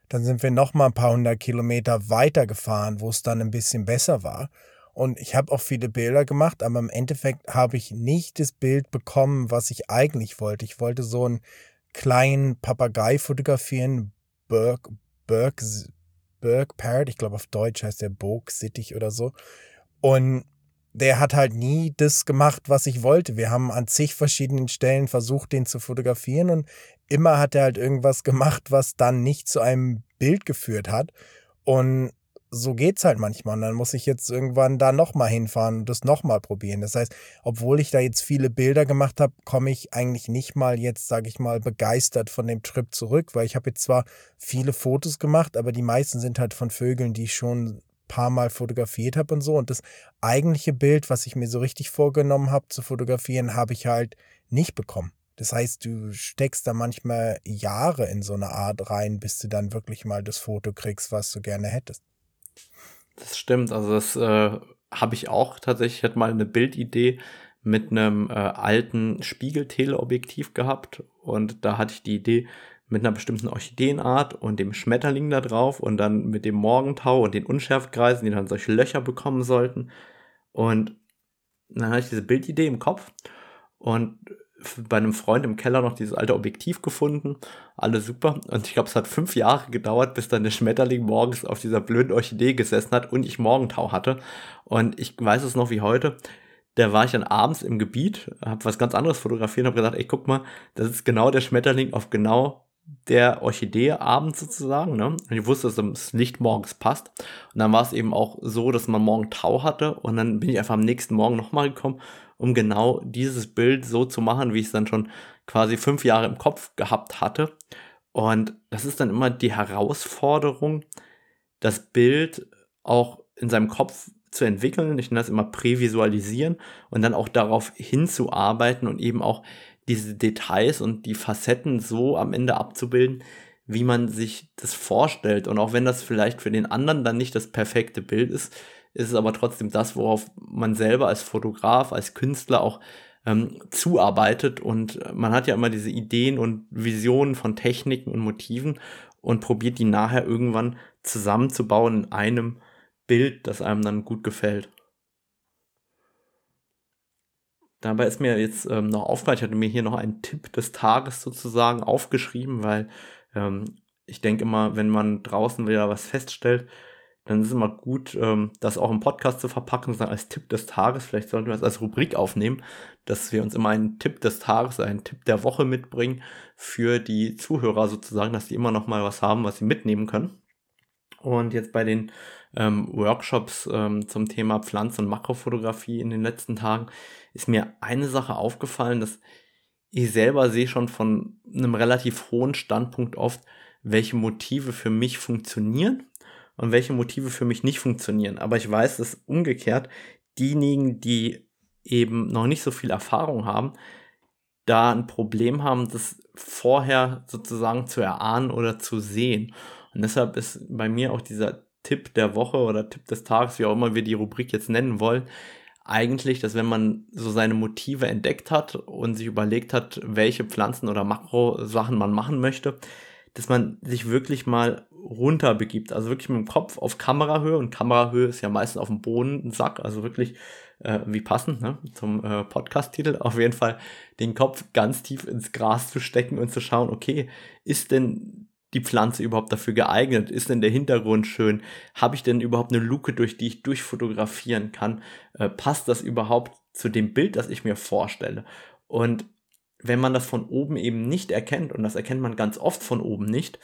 Dann sind wir noch mal ein paar hundert Kilometer weiter gefahren, wo es dann ein bisschen besser war. Und ich habe auch viele Bilder gemacht, aber im Endeffekt habe ich nicht das Bild bekommen, was ich eigentlich wollte. Ich wollte so einen kleinen Papagei fotografieren, Burke, Burke, Burke Parrot, ich glaube auf Deutsch heißt der Burg Sittich oder so. Und der hat halt nie das gemacht, was ich wollte. Wir haben an zig verschiedenen Stellen versucht, den zu fotografieren und immer hat er halt irgendwas gemacht, was dann nicht zu einem Bild geführt hat. Und so geht's halt manchmal. Und dann muss ich jetzt irgendwann da nochmal hinfahren und das nochmal probieren. Das heißt, obwohl ich da jetzt viele Bilder gemacht habe, komme ich eigentlich nicht mal jetzt, sage ich mal, begeistert von dem Trip zurück, weil ich habe jetzt zwar viele Fotos gemacht, aber die meisten sind halt von Vögeln, die ich schon paar Mal fotografiert habe und so. Und das eigentliche Bild, was ich mir so richtig vorgenommen habe zu fotografieren, habe ich halt nicht bekommen. Das heißt, du steckst da manchmal Jahre in so eine Art rein, bis du dann wirklich mal das Foto kriegst, was du gerne hättest. Das stimmt. Also das äh, habe ich auch tatsächlich. Ich hatte mal eine Bildidee mit einem äh, alten Spiegelteleobjektiv gehabt und da hatte ich die Idee, mit einer bestimmten Orchideenart und dem Schmetterling da drauf und dann mit dem Morgentau und den Unschärfkreisen, die dann solche Löcher bekommen sollten. Und dann hatte ich diese Bildidee im Kopf und bei einem Freund im Keller noch dieses alte Objektiv gefunden. Alles super. Und ich glaube, es hat fünf Jahre gedauert, bis dann der Schmetterling morgens auf dieser blöden Orchidee gesessen hat und ich Morgentau hatte. Und ich weiß es noch wie heute. Da war ich dann abends im Gebiet, habe was ganz anderes fotografiert und habe gesagt, ey, guck mal, das ist genau der Schmetterling auf genau der Orchidee abends sozusagen. Ne? Und ich wusste, dass das Licht morgens passt. Und dann war es eben auch so, dass man morgen Tau hatte. Und dann bin ich einfach am nächsten Morgen nochmal gekommen um genau dieses Bild so zu machen, wie ich es dann schon quasi fünf Jahre im Kopf gehabt hatte. Und das ist dann immer die Herausforderung, das Bild auch in seinem Kopf zu entwickeln. Ich nenne das immer prävisualisieren und dann auch darauf hinzuarbeiten und eben auch diese Details und die Facetten so am Ende abzubilden, wie man sich das vorstellt. Und auch wenn das vielleicht für den anderen dann nicht das perfekte Bild ist, ist es aber trotzdem das, worauf man selber als Fotograf, als Künstler auch ähm, zuarbeitet. Und man hat ja immer diese Ideen und Visionen von Techniken und Motiven und probiert die nachher irgendwann zusammenzubauen in einem Bild, das einem dann gut gefällt. Dabei ist mir jetzt ähm, noch aufgefallen, ich hatte mir hier noch einen Tipp des Tages sozusagen aufgeschrieben, weil ähm, ich denke immer, wenn man draußen wieder was feststellt, dann ist es immer gut, ähm, das auch im Podcast zu verpacken, sondern als Tipp des Tages. Vielleicht sollten wir das als Rubrik aufnehmen, dass wir uns immer einen Tipp des Tages, einen Tipp der Woche mitbringen für die Zuhörer sozusagen, dass die immer noch mal was haben, was sie mitnehmen können. Und jetzt bei den ähm, Workshops ähm, zum Thema Pflanzen- und Makrofotografie in den letzten Tagen ist mir eine Sache aufgefallen, dass ich selber sehe schon von einem relativ hohen Standpunkt oft, welche Motive für mich funktionieren und welche Motive für mich nicht funktionieren. Aber ich weiß, dass umgekehrt diejenigen, die eben noch nicht so viel Erfahrung haben, da ein Problem haben, das vorher sozusagen zu erahnen oder zu sehen. Und deshalb ist bei mir auch dieser Tipp der Woche oder Tipp des Tages, wie auch immer wir die Rubrik jetzt nennen wollen, eigentlich, dass wenn man so seine Motive entdeckt hat und sich überlegt hat, welche Pflanzen oder Makro-Sachen man machen möchte, dass man sich wirklich mal runter begibt. Also wirklich mit dem Kopf auf Kamerahöhe und Kamerahöhe ist ja meistens auf dem Boden ein Sack, also wirklich äh, wie passend ne, zum äh, Podcast-Titel. Auf jeden Fall den Kopf ganz tief ins Gras zu stecken und zu schauen, okay, ist denn die Pflanze überhaupt dafür geeignet? Ist denn der Hintergrund schön? Habe ich denn überhaupt eine Luke, durch die ich durchfotografieren kann? Äh, passt das überhaupt zu dem Bild, das ich mir vorstelle? Und wenn man das von oben eben nicht erkennt, und das erkennt man ganz oft von oben nicht,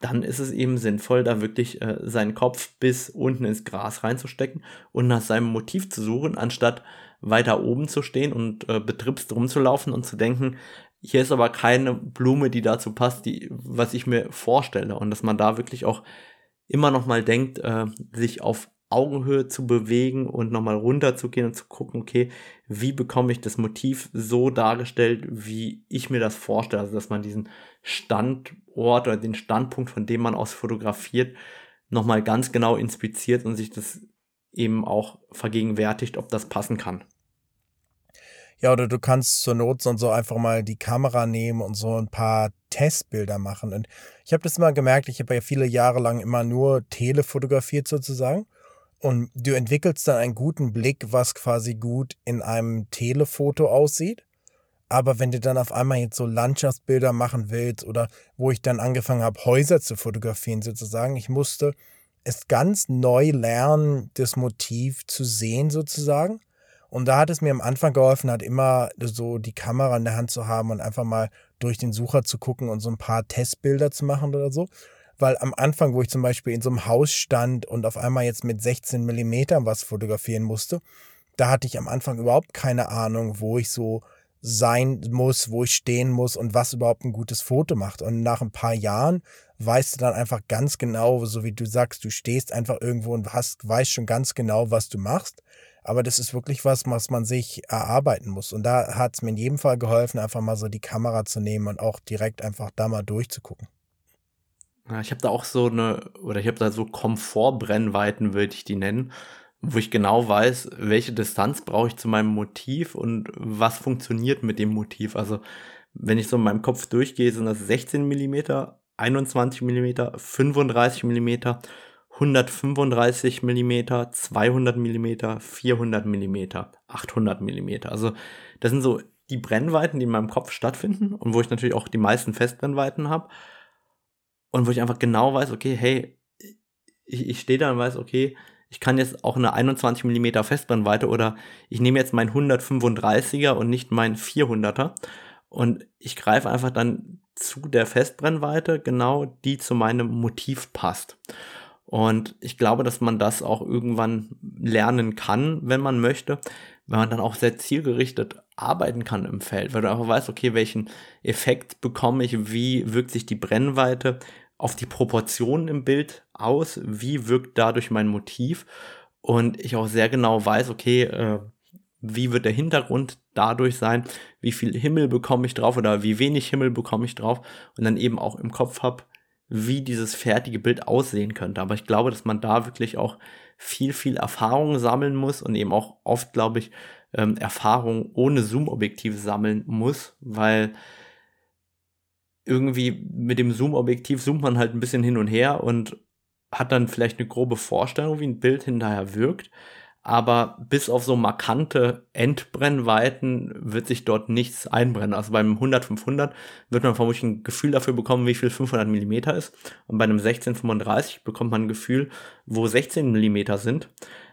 dann ist es eben sinnvoll, da wirklich äh, seinen Kopf bis unten ins Gras reinzustecken und nach seinem Motiv zu suchen, anstatt weiter oben zu stehen und äh, betriebst rumzulaufen und zu denken, hier ist aber keine Blume, die dazu passt, die, was ich mir vorstelle. Und dass man da wirklich auch immer noch mal denkt, äh, sich auf Augenhöhe zu bewegen und nochmal runterzugehen und zu gucken, okay, wie bekomme ich das Motiv so dargestellt, wie ich mir das vorstelle. Also, dass man diesen Standort oder den Standpunkt, von dem man aus fotografiert, nochmal ganz genau inspiziert und sich das eben auch vergegenwärtigt, ob das passen kann. Ja, oder du kannst zur Not so einfach mal die Kamera nehmen und so ein paar Testbilder machen. Und ich habe das immer gemerkt, ich habe ja viele Jahre lang immer nur Tele fotografiert sozusagen. Und du entwickelst dann einen guten Blick, was quasi gut in einem Telefoto aussieht. Aber wenn du dann auf einmal jetzt so Landschaftsbilder machen willst oder wo ich dann angefangen habe, Häuser zu fotografieren sozusagen, ich musste es ganz neu lernen, das Motiv zu sehen sozusagen. Und da hat es mir am Anfang geholfen, halt immer so die Kamera in der Hand zu haben und einfach mal durch den Sucher zu gucken und so ein paar Testbilder zu machen oder so weil am Anfang, wo ich zum Beispiel in so einem Haus stand und auf einmal jetzt mit 16 Millimetern was fotografieren musste, da hatte ich am Anfang überhaupt keine Ahnung, wo ich so sein muss, wo ich stehen muss und was überhaupt ein gutes Foto macht. Und nach ein paar Jahren weißt du dann einfach ganz genau, so wie du sagst, du stehst einfach irgendwo und hast, weißt schon ganz genau, was du machst. Aber das ist wirklich was, was man sich erarbeiten muss. Und da hat es mir in jedem Fall geholfen, einfach mal so die Kamera zu nehmen und auch direkt einfach da mal durchzugucken. Ja, ich habe da auch so eine, oder ich habe da so Komfortbrennweiten, würde ich die nennen, wo ich genau weiß, welche Distanz brauche ich zu meinem Motiv und was funktioniert mit dem Motiv. Also wenn ich so in meinem Kopf durchgehe, sind das 16 mm, 21 mm, 35 mm, 135 mm, 200 mm, 400 mm, 800 mm. Also das sind so die Brennweiten, die in meinem Kopf stattfinden und wo ich natürlich auch die meisten Festbrennweiten habe und wo ich einfach genau weiß, okay, hey, ich, ich stehe da und weiß, okay, ich kann jetzt auch eine 21 mm Festbrennweite oder ich nehme jetzt mein 135er und nicht mein 400er und ich greife einfach dann zu der Festbrennweite, genau die zu meinem Motiv passt. Und ich glaube, dass man das auch irgendwann lernen kann, wenn man möchte, wenn man dann auch sehr zielgerichtet arbeiten kann im Feld, weil du einfach weißt, okay, welchen Effekt bekomme ich, wie wirkt sich die Brennweite auf die Proportionen im Bild aus, wie wirkt dadurch mein Motiv und ich auch sehr genau weiß, okay, äh, wie wird der Hintergrund dadurch sein, wie viel Himmel bekomme ich drauf oder wie wenig Himmel bekomme ich drauf und dann eben auch im Kopf habe, wie dieses fertige Bild aussehen könnte. Aber ich glaube, dass man da wirklich auch viel, viel Erfahrung sammeln muss und eben auch oft, glaube ich, ähm, Erfahrung ohne Zoom-Objektiv sammeln muss, weil irgendwie mit dem Zoom-Objektiv zoomt man halt ein bisschen hin und her und hat dann vielleicht eine grobe Vorstellung, wie ein Bild hinterher wirkt aber bis auf so markante Endbrennweiten wird sich dort nichts einbrennen. Also beim 100-500 wird man vermutlich ein Gefühl dafür bekommen, wie viel 500 Millimeter ist. Und bei einem 1635 bekommt man ein Gefühl, wo 16 Millimeter sind.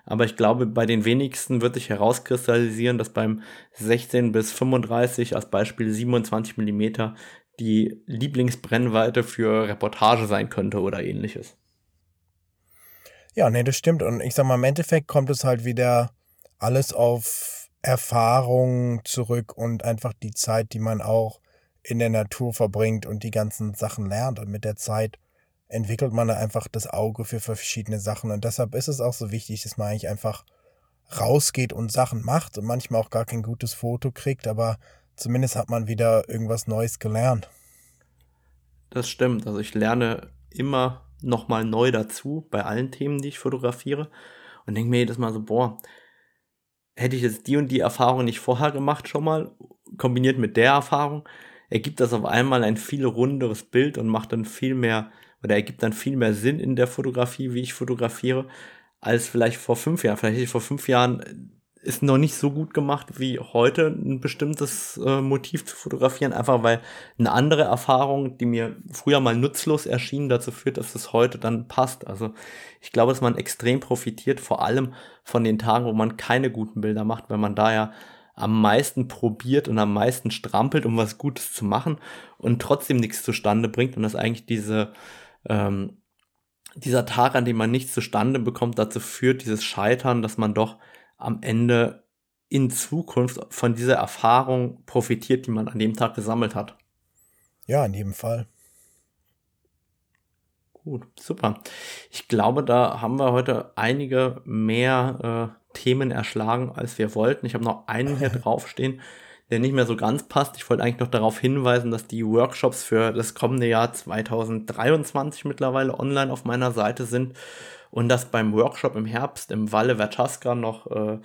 Aber ich glaube, bei den wenigsten wird sich herauskristallisieren, dass beim 16 bis 35 als Beispiel 27 Millimeter die Lieblingsbrennweite für Reportage sein könnte oder ähnliches. Ja, nee, das stimmt. Und ich sag mal, im Endeffekt kommt es halt wieder alles auf Erfahrung zurück und einfach die Zeit, die man auch in der Natur verbringt und die ganzen Sachen lernt. Und mit der Zeit entwickelt man da einfach das Auge für verschiedene Sachen. Und deshalb ist es auch so wichtig, dass man eigentlich einfach rausgeht und Sachen macht und manchmal auch gar kein gutes Foto kriegt, aber zumindest hat man wieder irgendwas Neues gelernt. Das stimmt. Also ich lerne immer nochmal neu dazu bei allen Themen, die ich fotografiere. Und denke mir jedes Mal so, boah, hätte ich jetzt die und die Erfahrung nicht vorher gemacht schon mal, kombiniert mit der Erfahrung, ergibt das auf einmal ein viel runderes Bild und macht dann viel mehr, oder ergibt dann viel mehr Sinn in der Fotografie, wie ich fotografiere, als vielleicht vor fünf Jahren. Vielleicht hätte ich vor fünf Jahren ist noch nicht so gut gemacht wie heute ein bestimmtes äh, Motiv zu fotografieren, einfach weil eine andere Erfahrung, die mir früher mal nutzlos erschien, dazu führt, dass es heute dann passt. Also ich glaube, dass man extrem profitiert, vor allem von den Tagen, wo man keine guten Bilder macht, weil man da ja am meisten probiert und am meisten strampelt, um was Gutes zu machen und trotzdem nichts zustande bringt und dass eigentlich diese ähm, dieser Tag, an dem man nichts zustande bekommt, dazu führt, dieses Scheitern, dass man doch am Ende in Zukunft von dieser Erfahrung profitiert, die man an dem Tag gesammelt hat. Ja, in jedem Fall. Gut, super. Ich glaube, da haben wir heute einige mehr äh, Themen erschlagen, als wir wollten. Ich habe noch einen hier draufstehen, der nicht mehr so ganz passt. Ich wollte eigentlich noch darauf hinweisen, dass die Workshops für das kommende Jahr 2023 mittlerweile online auf meiner Seite sind und dass beim Workshop im Herbst im Valle Vertasca noch äh,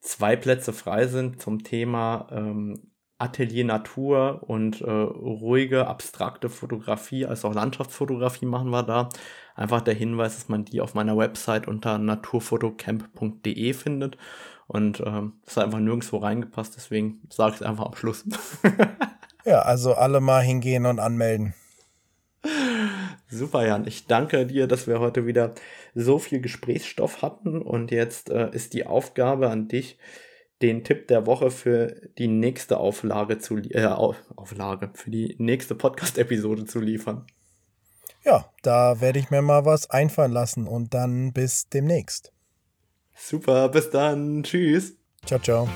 zwei Plätze frei sind zum Thema ähm, Atelier Natur und äh, ruhige, abstrakte Fotografie, als auch Landschaftsfotografie machen wir da. Einfach der Hinweis, dass man die auf meiner Website unter naturfotocamp.de findet. Und ähm, das hat einfach nirgendwo reingepasst, deswegen sage ich es einfach am Schluss. ja, also alle mal hingehen und anmelden. Super, Jan. Ich danke dir, dass wir heute wieder so viel Gesprächsstoff hatten. Und jetzt äh, ist die Aufgabe an dich, den Tipp der Woche für die nächste Auflage zu äh, Auflage, für die nächste Podcast-Episode zu liefern. Ja, da werde ich mir mal was einfallen lassen und dann bis demnächst. Super, bis dann. Tschüss. Ciao, ciao.